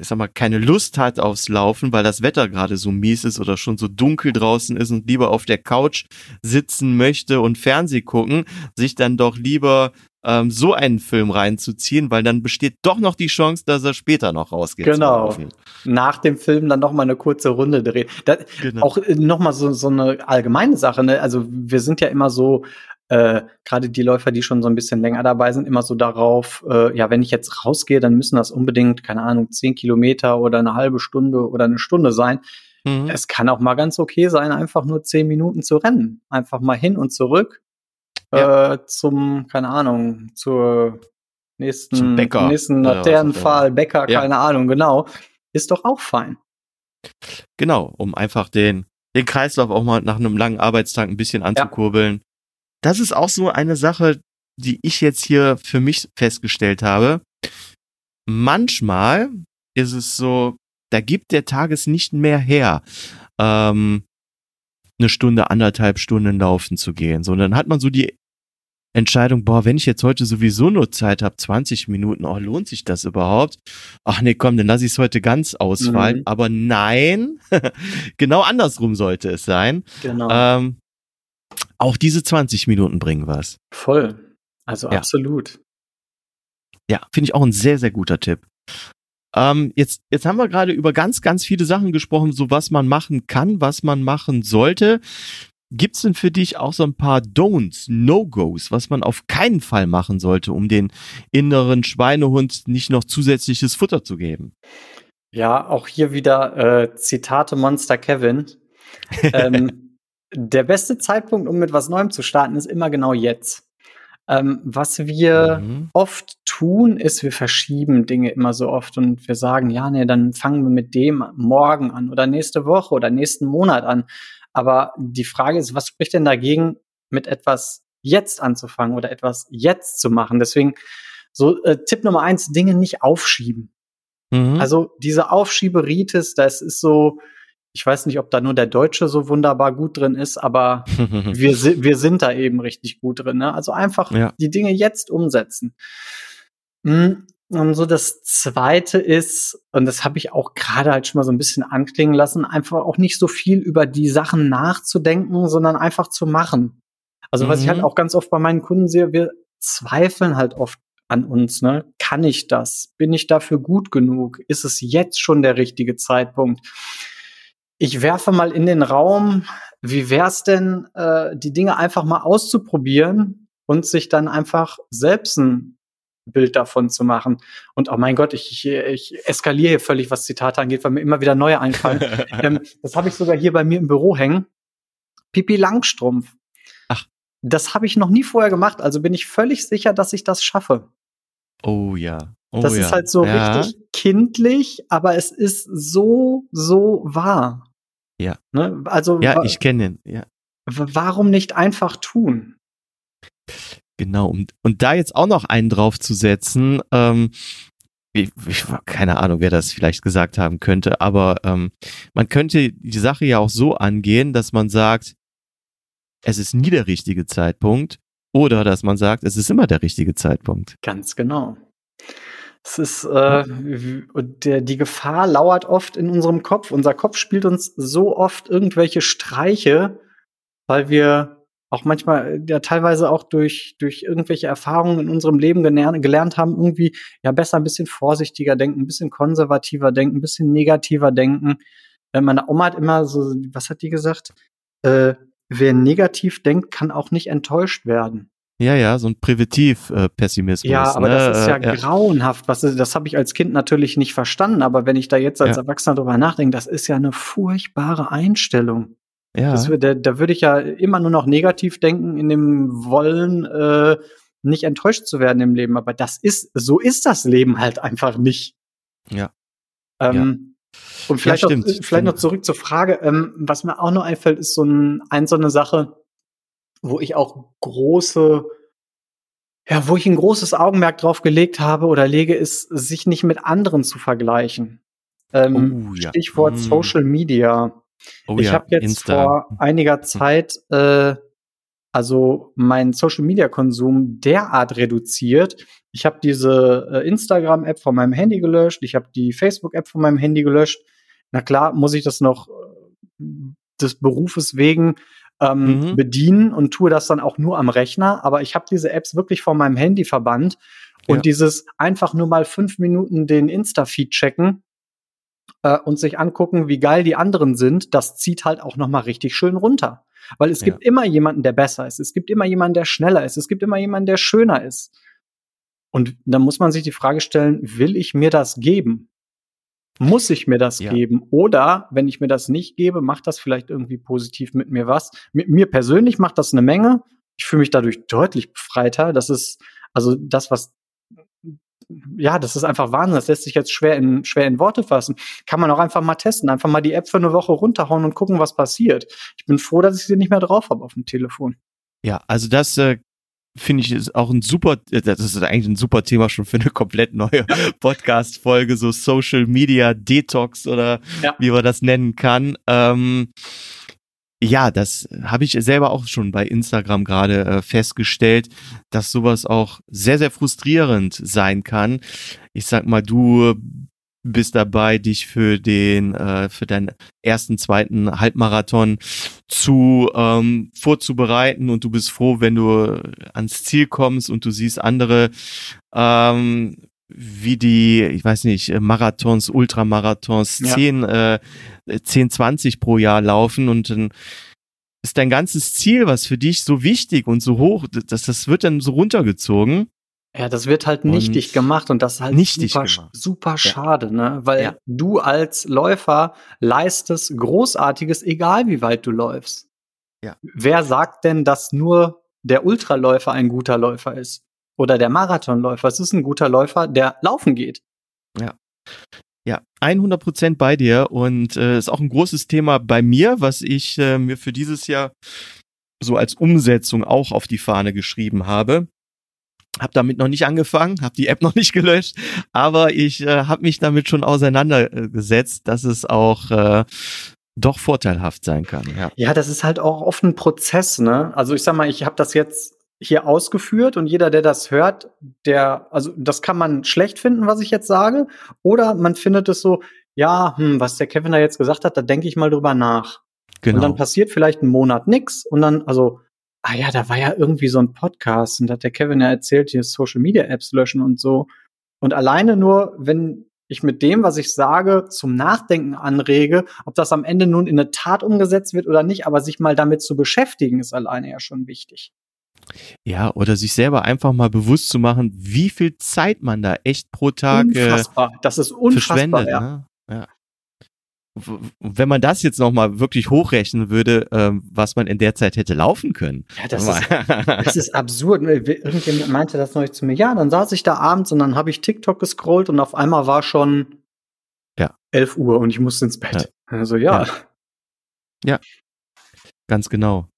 ich sag mal, keine Lust hat aufs Laufen, weil das Wetter gerade so mies ist oder schon so dunkel draußen ist und lieber auf der Couch sitzen möchte und Fernseh gucken, sich dann doch lieber ähm, so einen Film reinzuziehen, weil dann besteht doch noch die Chance, dass er später noch rausgeht. Genau. Nach dem Film dann noch mal eine kurze Runde drehen. Da, Genau. Auch äh, noch mal so, so eine allgemeine Sache. Ne? Also wir sind ja immer so, äh, gerade die Läufer, die schon so ein bisschen länger dabei sind, immer so darauf, äh, ja, wenn ich jetzt rausgehe, dann müssen das unbedingt, keine Ahnung, zehn Kilometer oder eine halbe Stunde oder eine Stunde sein. Mhm. Es kann auch mal ganz okay sein, einfach nur zehn Minuten zu rennen. Einfach mal hin und zurück äh, zum, keine Ahnung, zur nächsten, Zum Bäcker nächsten Laternenpfahl, Bäcker, Ja. keine Ahnung, genau. Ist doch auch fein. Genau, um einfach den, den Kreislauf auch mal nach einem langen Arbeitstag ein bisschen anzukurbeln. Das ist auch so eine Sache, die ich jetzt hier für mich festgestellt habe. Manchmal ist es so, da gibt der Tag es nicht mehr her, ähm, eine Stunde, anderthalb Stunden laufen zu gehen, sondern hat man so die Entscheidung, boah, wenn ich jetzt heute sowieso nur Zeit habe, 20 Minuten, oh, lohnt sich das überhaupt? Ach nee, komm, dann lass ich es heute ganz ausfallen. Mhm. Aber nein, genau andersrum sollte es sein. Genau. Ähm, auch diese 20 Minuten bringen was. Voll. Also Ja. absolut. Ja, finde ich auch ein sehr, sehr guter Tipp. Ähm, jetzt, jetzt haben wir gerade über ganz, ganz viele Sachen gesprochen, so was man machen kann, was man machen sollte. Gibt's denn für dich auch so ein paar Don'ts, No-Gos, was man auf keinen Fall machen sollte, um den inneren Schweinehund nicht noch zusätzliches Futter zu geben? Ja, auch hier wieder äh, Zitate Monster Kevin. ähm, der beste Zeitpunkt, um mit was Neuem zu starten, ist immer genau jetzt. Ähm, was wir Mhm. oft tun, ist, wir verschieben Dinge immer so oft und wir sagen, ja, nee, dann fangen wir mit dem morgen an oder nächste Woche oder nächsten Monat an. Aber die Frage ist, was spricht denn dagegen, mit etwas jetzt anzufangen oder etwas jetzt zu machen? Deswegen so äh, Tipp Nummer eins, Dinge nicht aufschieben. Mhm. Also diese Aufschieberitis, das ist so, Ich weiß nicht, ob da nur der Deutsche so wunderbar gut drin ist, aber wir, si wir sind da eben richtig gut drin. Ne? Also einfach ja. die Dinge jetzt umsetzen. Hm, und so das zweite ist, und das habe ich auch gerade halt schon mal so ein bisschen anklingen lassen, einfach auch nicht so viel über die Sachen nachzudenken, sondern einfach zu machen. Also mhm. was ich halt mhm. auch ganz oft bei meinen Kunden sehe, wir zweifeln halt oft an uns, ne? Kann ich das? Bin ich dafür gut genug? Ist es jetzt schon der richtige Zeitpunkt? Ich werfe mal in den Raum, wie wär's denn, äh, die Dinge einfach mal auszuprobieren und sich dann einfach selbst ein Bild davon zu machen. Und oh mein Gott, ich, ich, ich eskaliere hier völlig, was Zitate angeht, weil mir immer wieder neue einfallen. ähm, das habe ich sogar hier bei mir im Büro hängen. Pipi Langstrumpf. Ach. Das habe ich noch nie vorher gemacht, also bin ich völlig sicher, dass ich das schaffe. Oh ja. Oh, das ja. ist halt so ja. richtig kindlich, aber es ist so, so wahr. Ja. Ne? Also, ja, ich kenne ihn. Ja. Warum nicht einfach tun? Genau, und, und da jetzt auch noch einen draufzusetzen, ähm, ich, ich, keine Ahnung, wer das vielleicht gesagt haben könnte, aber ähm, man könnte die Sache ja auch so angehen, dass man sagt, es ist nie der richtige Zeitpunkt oder dass man sagt, es ist immer der richtige Zeitpunkt. Ganz genau. Es ist äh, der, die Gefahr lauert oft in unserem Kopf. Unser Kopf spielt uns so oft irgendwelche Streiche, weil wir auch manchmal äh, ja teilweise auch durch, durch irgendwelche Erfahrungen in unserem Leben gelernt, gelernt haben, irgendwie ja besser ein bisschen vorsichtiger denken, ein bisschen konservativer denken, ein bisschen negativer denken. Äh, meine Oma hat immer so, was hat die gesagt? Äh, wer negativ denkt, kann auch nicht enttäuscht werden. Ja, ja, so ein Präventiv-Pessimismus. ja, aber ne? das ist ja, äh, ja. grauenhaft. Was, das habe ich als Kind natürlich nicht verstanden, aber wenn ich da jetzt als ja. Erwachsener drüber nachdenke, das ist ja eine furchtbare Einstellung. Ja. Das, da, da würde ich ja immer nur noch negativ denken, in dem Wollen, äh, nicht enttäuscht zu werden im Leben. Aber das ist, so ist das Leben halt einfach nicht. Ja. Ähm, ja. Und vielleicht, ja, noch, vielleicht noch zurück zur Frage, ähm, was mir auch noch einfällt, ist so ein, ein so eine Sache, wo ich auch große, ja, wo ich ein großes Augenmerk drauf gelegt habe oder lege, ist, sich nicht mit anderen zu vergleichen. Ähm, oh, ja. Stichwort mm. Social Media. Oh, ich ja, habe jetzt Insta. vor einiger Zeit äh, also meinen Social Media Konsum derart reduziert. Ich habe diese äh, Instagram App von meinem Handy gelöscht, ich habe die Facebook App von meinem Handy gelöscht. Na klar, muss ich das noch äh, des Berufes wegen ähm, mhm. bedienen und tue das dann auch nur am Rechner. Aber ich habe diese Apps wirklich von meinem Handy verbannt und ja. dieses einfach nur mal fünf Minuten den Insta-Feed checken äh, und sich angucken, wie geil die anderen sind, das zieht halt auch noch mal richtig schön runter. Weil es ja. gibt immer jemanden, der besser ist. Es gibt immer jemanden, der schneller ist. Es gibt immer jemanden, der schöner ist. Und dann muss man sich die Frage stellen, will ich mir das geben? Muss ich mir das ja. geben? Oder wenn ich mir das nicht gebe, macht das vielleicht irgendwie positiv mit mir was? Mit mir persönlich macht das eine Menge. Ich fühle mich dadurch deutlich befreiter. Das ist also das, was ja, das ist einfach Wahnsinn. Das lässt sich jetzt schwer in, schwer in Worte fassen. Kann man auch einfach mal testen. Einfach mal die App für eine Woche runterhauen und gucken, was passiert. Ich bin froh, dass ich sie nicht mehr drauf habe auf dem Telefon. Ja, also das äh, finde ich ist auch ein super, äh, das ist eigentlich ein super Thema schon für eine komplett neue Podcast-Folge, so Social Media Detox oder ja. wie man das nennen kann. Ähm, ja, das habe ich selber auch schon bei Instagram gerade äh, festgestellt, dass sowas auch sehr, sehr frustrierend sein kann. Ich sag mal, du bist dabei, dich für den, äh, für deinen ersten, zweiten Halbmarathon zu ähm, vorzubereiten und du bist froh, wenn du ans Ziel kommst und du siehst andere ähm, wie die, ich weiß nicht, Marathons, Ultramarathons, ja. 10, äh, 10, 20 pro Jahr laufen und dann ist dein ganzes Ziel, was für dich so wichtig und so hoch, das, das wird dann so runtergezogen. Ja, das wird halt nichtig gemacht und das ist halt nichtig super, gemacht. super schade, ne? Weil ja. du als Läufer leistest Großartiges, egal wie weit du läufst. Ja. Wer sagt denn, dass nur der Ultraläufer ein guter Läufer ist? Oder der Marathonläufer? Es ist ein guter Läufer, der laufen geht. Ja. Ja, 100 Prozent bei dir und äh, ist auch ein großes Thema bei mir, was ich äh, mir für dieses Jahr so als Umsetzung auch auf die Fahne geschrieben habe. Hab damit noch nicht angefangen, hab die App noch nicht gelöscht, aber ich äh, habe mich damit schon auseinandergesetzt, dass es auch äh, doch vorteilhaft sein kann. Ja, ja das ist halt auch oft ein Prozess. Ne? Also ich sag mal, ich habe das jetzt hier ausgeführt und jeder, der das hört, der, also das kann man schlecht finden, was ich jetzt sage, oder man findet es so, ja, hm, was der Kevin da jetzt gesagt hat, da denke ich mal drüber nach. Genau. Und dann passiert vielleicht einen Monat nix und dann, also, ah ja, da war ja irgendwie so ein Podcast und da hat der Kevin ja erzählt, hier Social Media Apps löschen und so. Und alleine nur, wenn ich mit dem, was ich sage, zum Nachdenken anrege, ob das am Ende nun in eine Tat umgesetzt wird oder nicht, aber sich mal damit zu beschäftigen, ist alleine ja schon wichtig. Ja, oder sich selber einfach mal bewusst zu machen, wie viel Zeit man da echt pro Tag äh, unfassbar. Das ist unfassbar, verschwendet. Ja. Ne? Wenn man das jetzt nochmal wirklich hochrechnen würde, ähm, was man in der Zeit hätte laufen können. Ja, das, ist, das ist absurd. Irgendjemand meinte das neulich zu mir. Ja, dann saß ich da abends und dann habe ich TikTok gescrollt und auf einmal war schon ja. 11 Uhr und ich musste ins Bett. Ja. Also ja. ja. Ja, ganz genau.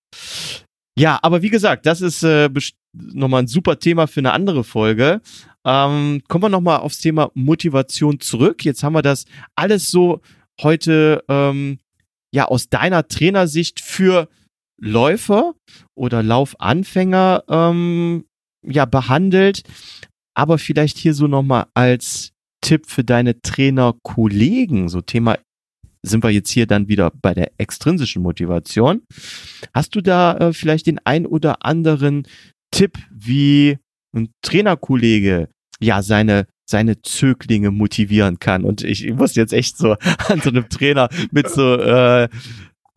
Ja, aber wie gesagt, das ist äh, nochmal ein super Thema für eine andere Folge. Ähm, kommen wir nochmal aufs Thema Motivation zurück. Jetzt haben wir das alles so heute ähm, ja aus deiner Trainersicht für Läufer oder Laufanfänger ähm, ja behandelt. Aber vielleicht hier so nochmal als Tipp für deine Trainerkollegen, so Thema sind wir jetzt hier dann wieder bei der extrinsischen Motivation. Hast du da äh, vielleicht den ein oder anderen Tipp, wie ein Trainerkollege ja seine seine Zöglinge motivieren kann. Und ich, ich muss jetzt echt so an so einem Trainer mit so äh,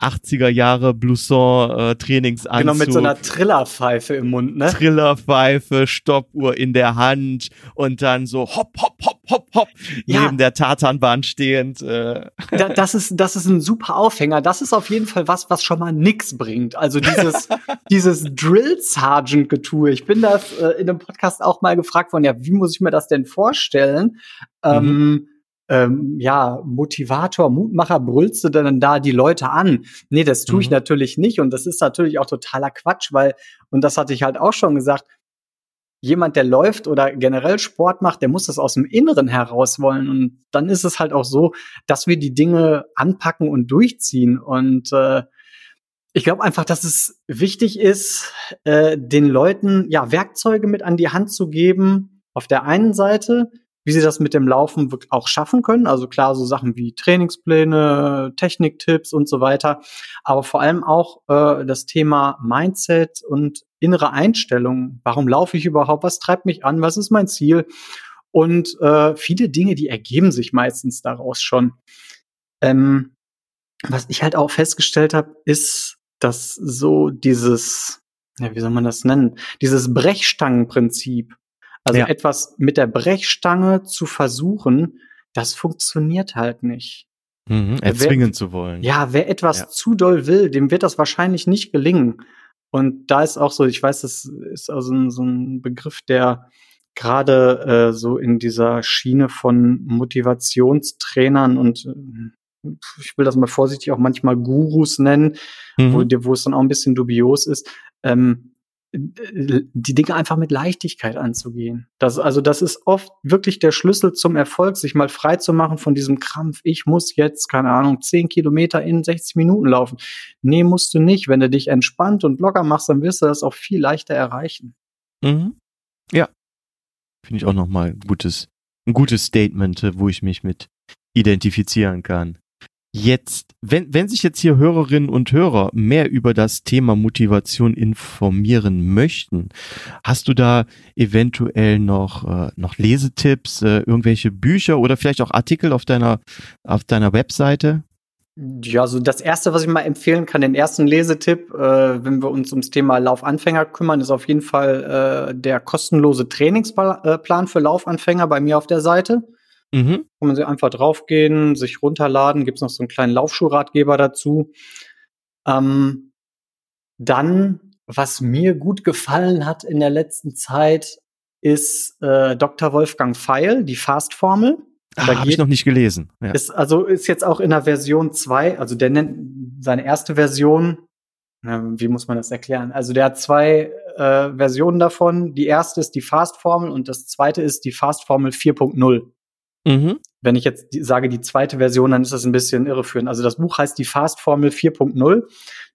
80er Jahre Blouson äh, Trainingsanzug. Genau, mit so einer Trillerpfeife im Mund, ne? Trillerpfeife, Stoppuhr in der Hand und dann so hopp, hopp, hopp, hopp, hopp, ja. neben der Tatanbahn stehend. Äh. Da, das ist, das ist ein super Aufhänger. Das ist auf jeden Fall was, was schon mal nix bringt. Also dieses, dieses Drill Sergeant Getue. Ich bin das äh, in einem Podcast auch mal gefragt worden, ja, wie muss ich mir das denn vorstellen? Mhm. Ähm, ähm, ja, Motivator, Mutmacher, brüllst du denn da die Leute an? Nee, das tue ich mhm. natürlich nicht. Und das ist natürlich auch totaler Quatsch, weil, und das hatte ich halt auch schon gesagt, jemand, der läuft oder generell Sport macht, der muss das aus dem Inneren heraus wollen. Und dann ist es halt auch so, dass wir die Dinge anpacken und durchziehen. Und äh, ich glaube einfach, dass es wichtig ist, äh, den Leuten ja Werkzeuge mit an die Hand zu geben. Auf der einen Seite, wie sie das mit dem Laufen auch schaffen können. Also klar, so Sachen wie Trainingspläne, Techniktipps und so weiter. Aber vor allem auch äh, das Thema Mindset und innere Einstellung. Warum laufe ich überhaupt? Was treibt mich an? Was ist mein Ziel? Und äh, viele Dinge, die ergeben sich meistens daraus schon. Ähm, was ich halt auch festgestellt habe, ist, dass so dieses, ja, wie soll man das nennen? Dieses Brechstangenprinzip, also ja. etwas mit der Brechstange zu versuchen, das funktioniert halt nicht. Mhm, erzwingen wer, zu wollen. Ja, wer etwas ja. zu doll will, dem wird das wahrscheinlich nicht gelingen. Und da ist auch so, ich weiß, das ist also ein, so ein Begriff, der gerade äh, so in dieser Schiene von Motivationstrainern und äh, ich will das mal vorsichtig auch manchmal Gurus nennen, mhm. wo, wo es dann auch ein bisschen dubios ist. Ähm, die Dinge einfach mit Leichtigkeit anzugehen. Das, also das ist oft wirklich der Schlüssel zum Erfolg, sich mal frei zu machen von diesem Krampf. Ich muss jetzt, keine Ahnung, zehn Kilometer in 60 Minuten laufen. Nee, musst du nicht. Wenn du dich entspannt und locker machst, dann wirst du das auch viel leichter erreichen. Mhm. Ja. Finde ich auch nochmal ein gutes, ein gutes Statement, wo ich mich mit identifizieren kann. Jetzt, wenn, wenn sich jetzt hier Hörerinnen und Hörer mehr über das Thema Motivation informieren möchten, hast du da eventuell noch, äh, noch Lesetipps, äh, irgendwelche Bücher oder vielleicht auch Artikel auf deiner, auf deiner Webseite? Ja, also das erste, was ich mal empfehlen kann, den ersten Lesetipp, äh, wenn wir uns ums Thema Laufanfänger kümmern, ist auf jeden Fall äh, der kostenlose Trainingsplan für Laufanfänger bei mir auf der Seite. Mhm. Kann man sie einfach draufgehen, sich runterladen, gibt es noch so einen kleinen Laufschuhratgeber dazu. Ähm, dann, was mir gut gefallen hat in der letzten Zeit, ist äh, Dr. Wolfgang Feil, die Fast-Formel. Ah, habe ich noch nicht gelesen. Ja. Ist, also ist jetzt auch in der Version 2, also der nennt seine erste Version, na, wie muss man das erklären? Also der hat zwei äh, Versionen davon. Die erste ist die Fast-Formel und das zweite ist die Fast-Formel 4.0. Mhm. wenn ich jetzt sage die zweite Version, dann ist das ein bisschen irreführend. Also das Buch heißt die Fast Formel 4.0.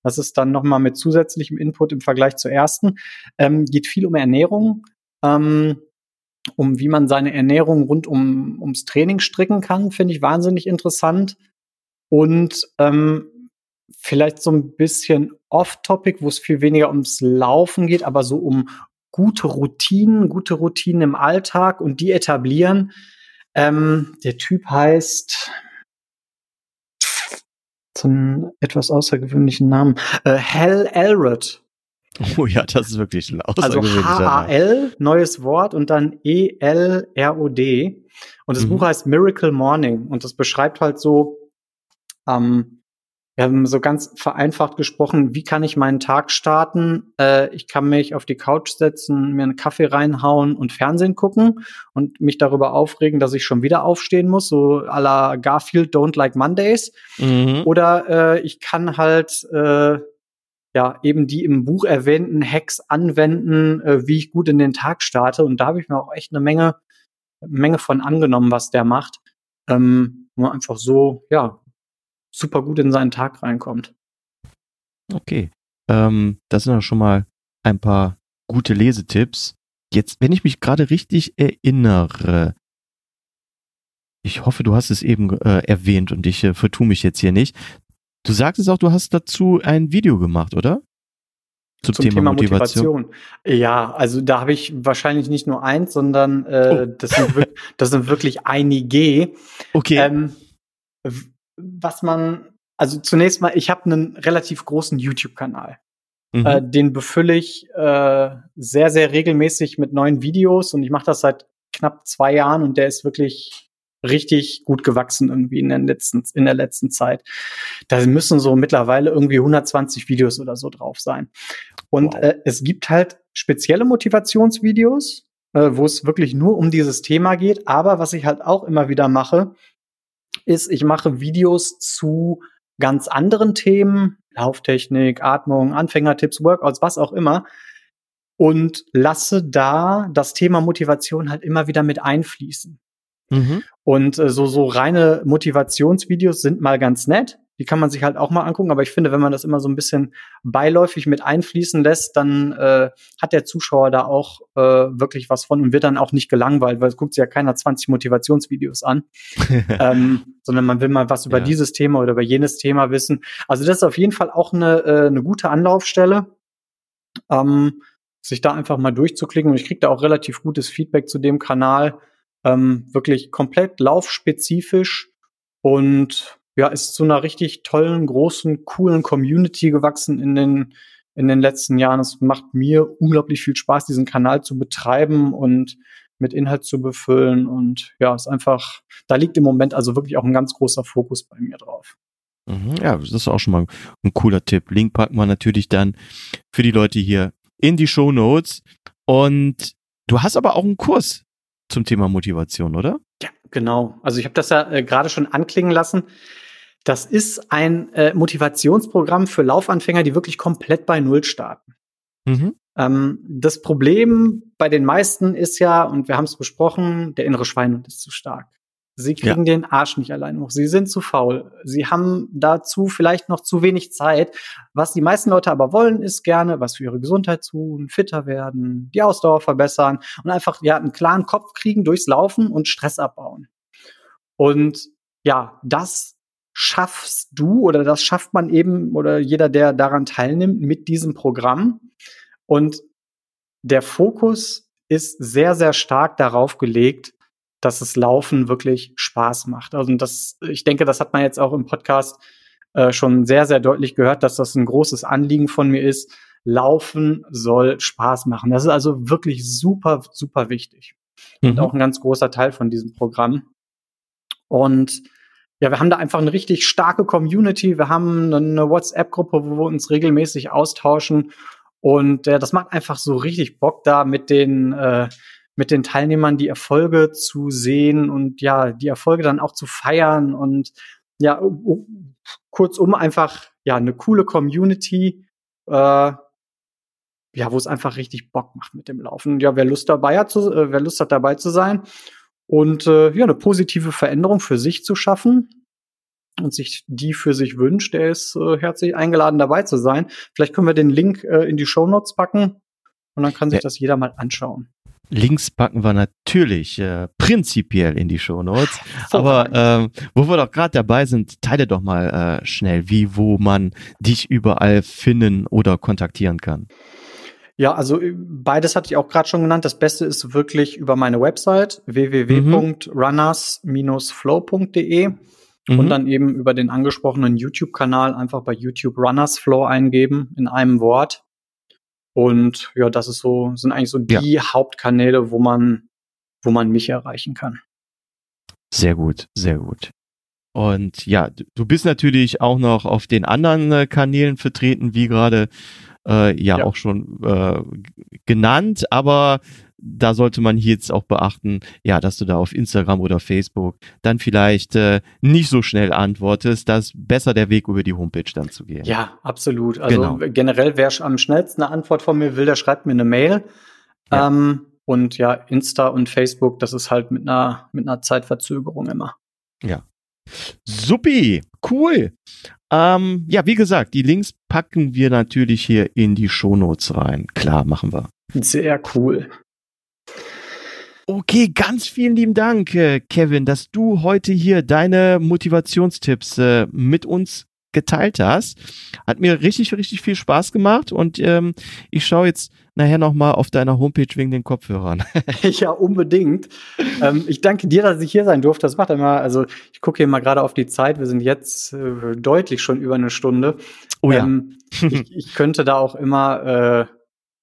Das ist dann nochmal mit zusätzlichem Input im Vergleich zur ersten. Ähm, geht viel um Ernährung, ähm, um wie man seine Ernährung rund um, ums Training stricken kann, finde ich wahnsinnig interessant. Und ähm, vielleicht so ein bisschen off-topic, wo es viel weniger ums Laufen geht, aber so um gute Routinen, gute Routinen im Alltag und die etablieren. Ähm, der Typ heißt so einen etwas außergewöhnlichen Namen. Äh, Hal Elrod. Oh ja, das ist wirklich ein Also H-A-L, neues Wort und dann E-L-R-O-D. Und das mhm. Buch heißt Miracle Morning und das beschreibt halt so, ähm, wir haben so ganz vereinfacht gesprochen, wie kann ich meinen Tag starten? Äh, ich kann mich auf die Couch setzen, mir einen Kaffee reinhauen und Fernsehen gucken und mich darüber aufregen, dass ich schon wieder aufstehen muss, so à la Garfield Don't Like Mondays. Mhm. Oder äh, ich kann halt äh, ja eben die im Buch erwähnten Hacks anwenden, äh, wie ich gut in den Tag starte. Und da habe ich mir auch echt eine Menge, Menge von angenommen, was der macht. Ähm, einfach so, ja, super gut in seinen Tag reinkommt. Okay. Ähm, das sind ja schon mal ein paar gute Lesetipps. Jetzt, wenn ich mich gerade richtig erinnere, ich hoffe, du hast es eben äh, erwähnt und ich äh, vertue mich jetzt hier nicht. Du sagtest auch, du hast dazu ein Video gemacht, oder? Zum, Zum Thema, Thema Motivation. Motivation. Ja, also da habe ich wahrscheinlich nicht nur eins, sondern äh, oh. das, sind das sind wirklich einige. Okay. Ähm, was man, also zunächst mal, ich habe einen relativ großen YouTube-Kanal. Mhm. Äh, den befülle ich äh, sehr, sehr regelmäßig mit neuen Videos und ich mache das seit knapp zwei Jahren und der ist wirklich richtig gut gewachsen irgendwie in, den letzten, in der letzten Zeit. Da müssen so mittlerweile irgendwie 120 Videos oder so drauf sein. Und wow. äh, es gibt halt spezielle Motivationsvideos, äh, wo es wirklich nur um dieses Thema geht. Aber was ich halt auch immer wieder mache, ist, ich mache Videos zu ganz anderen Themen, Lauftechnik, Atmung, Anfängertipps, Workouts, was auch immer, und lasse da das Thema Motivation halt immer wieder mit einfließen. Mhm. Und äh, so, so reine Motivationsvideos sind mal ganz nett. Die kann man sich halt auch mal angucken. Aber ich finde, wenn man das immer so ein bisschen beiläufig mit einfließen lässt, dann äh, hat der Zuschauer da auch äh, wirklich was von und wird dann auch nicht gelangweilt, weil es guckt sich ja keiner 20 Motivationsvideos an, ähm, sondern man will mal was über ja. dieses Thema oder über jenes Thema wissen. Also das ist auf jeden Fall auch eine, äh, eine gute Anlaufstelle. Ähm, sich da einfach mal durchzuklicken und ich kriege da auch relativ gutes Feedback zu dem Kanal. Ähm, wirklich komplett laufspezifisch und ja, ist zu einer richtig tollen, großen, coolen Community gewachsen in den, in den letzten Jahren. Es macht mir unglaublich viel Spaß, diesen Kanal zu betreiben und mit Inhalt zu befüllen. Und ja, ist einfach, da liegt im Moment also wirklich auch ein ganz großer Fokus bei mir drauf. Mhm, ja, das ist auch schon mal ein cooler Tipp. Link packen wir natürlich dann für die Leute hier in die Show Notes. Und du hast aber auch einen Kurs zum Thema Motivation, oder? Ja, genau. Also ich habe das ja äh, gerade schon anklingen lassen. Das ist ein äh, Motivationsprogramm für Laufanfänger, die wirklich komplett bei Null starten. Mhm. Ähm, das Problem bei den meisten ist ja, und wir haben es besprochen, der innere Schweinhund ist zu stark. Sie kriegen ja. den Arsch nicht allein hoch. Sie sind zu faul. Sie haben dazu vielleicht noch zu wenig Zeit. Was die meisten Leute aber wollen, ist gerne was für ihre Gesundheit tun, fitter werden, die Ausdauer verbessern und einfach ja einen klaren Kopf kriegen durchs Laufen und Stress abbauen. Und ja, das schaffst du oder das schafft man eben oder jeder, der daran teilnimmt, mit diesem Programm. Und der Fokus ist sehr, sehr stark darauf gelegt, dass das Laufen wirklich Spaß macht. Also das, ich denke, das hat man jetzt auch im Podcast äh, schon sehr, sehr deutlich gehört, dass das ein großes Anliegen von mir ist. Laufen soll Spaß machen. Das ist also wirklich super, super wichtig. Mhm. Und auch ein ganz großer Teil von diesem Programm. Und ja, wir haben da einfach eine richtig starke Community. Wir haben eine WhatsApp-Gruppe, wo wir uns regelmäßig austauschen. Und äh, das macht einfach so richtig Bock, da mit den, äh, mit den Teilnehmern die Erfolge zu sehen und ja, die Erfolge dann auch zu feiern und ja, kurzum einfach ja eine coole Community, äh, ja, wo es einfach richtig Bock macht mit dem Laufen. Ja, wer Lust dabei hat, zu, äh, wer Lust hat dabei zu sein und äh, ja, eine positive Veränderung für sich zu schaffen und sich die für sich wünscht, der ist äh, herzlich eingeladen dabei zu sein. Vielleicht können wir den Link äh, in die Show Notes packen und dann kann sich ja. das jeder mal anschauen. Links packen wir natürlich äh, prinzipiell in die Shownotes. Aber ähm, wo wir doch gerade dabei sind, teile doch mal äh, schnell, wie, wo man dich überall finden oder kontaktieren kann. Ja, also äh, beides hatte ich auch gerade schon genannt. Das Beste ist wirklich über meine Website www.runners-flow.de mhm. und dann eben über den angesprochenen YouTube-Kanal einfach bei YouTube Runners Flow eingeben in einem Wort. Und ja, das ist so, sind eigentlich so die ja. Hauptkanäle, wo man, wo man mich erreichen kann. Sehr gut, sehr gut. Und ja, du bist natürlich auch noch auf den anderen äh, Kanälen vertreten, wie gerade äh, ja, ja, auch schon äh, genannt, aber da sollte man hier jetzt auch beachten, ja, dass du da auf Instagram oder Facebook dann vielleicht äh, nicht so schnell antwortest, dass besser der Weg über die Homepage dann zu gehen. Ja, absolut. Also genau. generell, wer am schnellsten eine Antwort von mir will, der schreibt mir eine Mail. Ja. Ähm, und ja, Insta und Facebook, das ist halt mit einer, mit einer Zeitverzögerung immer. Ja. Supi, cool. Ähm, ja, wie gesagt, die Links packen wir natürlich hier in die Shownotes rein. Klar, machen wir. Sehr cool. Okay, ganz vielen lieben Dank, äh, Kevin, dass du heute hier deine Motivationstipps äh, mit uns geteilt hast. Hat mir richtig, richtig viel Spaß gemacht und ähm, ich schaue jetzt nachher nochmal auf deiner Homepage wegen den Kopfhörern. ja, unbedingt. ähm, ich danke dir, dass ich hier sein durfte. Das macht immer, also ich gucke hier mal gerade auf die Zeit. Wir sind jetzt äh, deutlich schon über eine Stunde. Oh ja. Ähm, ich, ich, könnte da auch immer äh,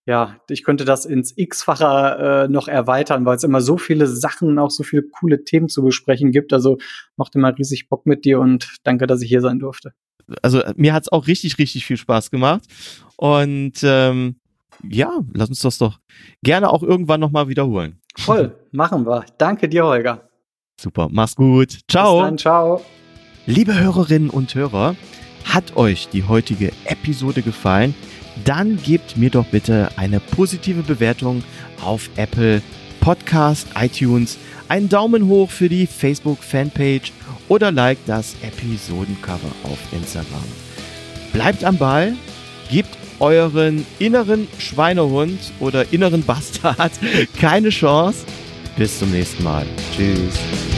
ja, ich könnte das ins X-facher äh, noch erweitern, weil es immer so viele Sachen, auch so viele coole Themen zu besprechen gibt. Also macht immer riesig Bock mit dir und danke, dass ich hier sein durfte. Also mir hat's auch richtig, richtig viel Spaß gemacht. Und ähm, ja, lass uns das doch gerne auch irgendwann nochmal wiederholen. Voll, machen wir. Danke dir, Holger. Super, mach's gut. Ciao. Bis dann, ciao. Liebe Hörerinnen und Hörer, hat euch die heutige Episode gefallen? dann gebt mir doch bitte eine positive Bewertung auf Apple Podcast, iTunes, einen Daumen hoch für die Facebook Fanpage oder like das Episodencover auf Instagram. Bleibt am Ball, gebt euren inneren Schweinehund oder inneren Bastard keine Chance. Bis zum nächsten Mal. Tschüss.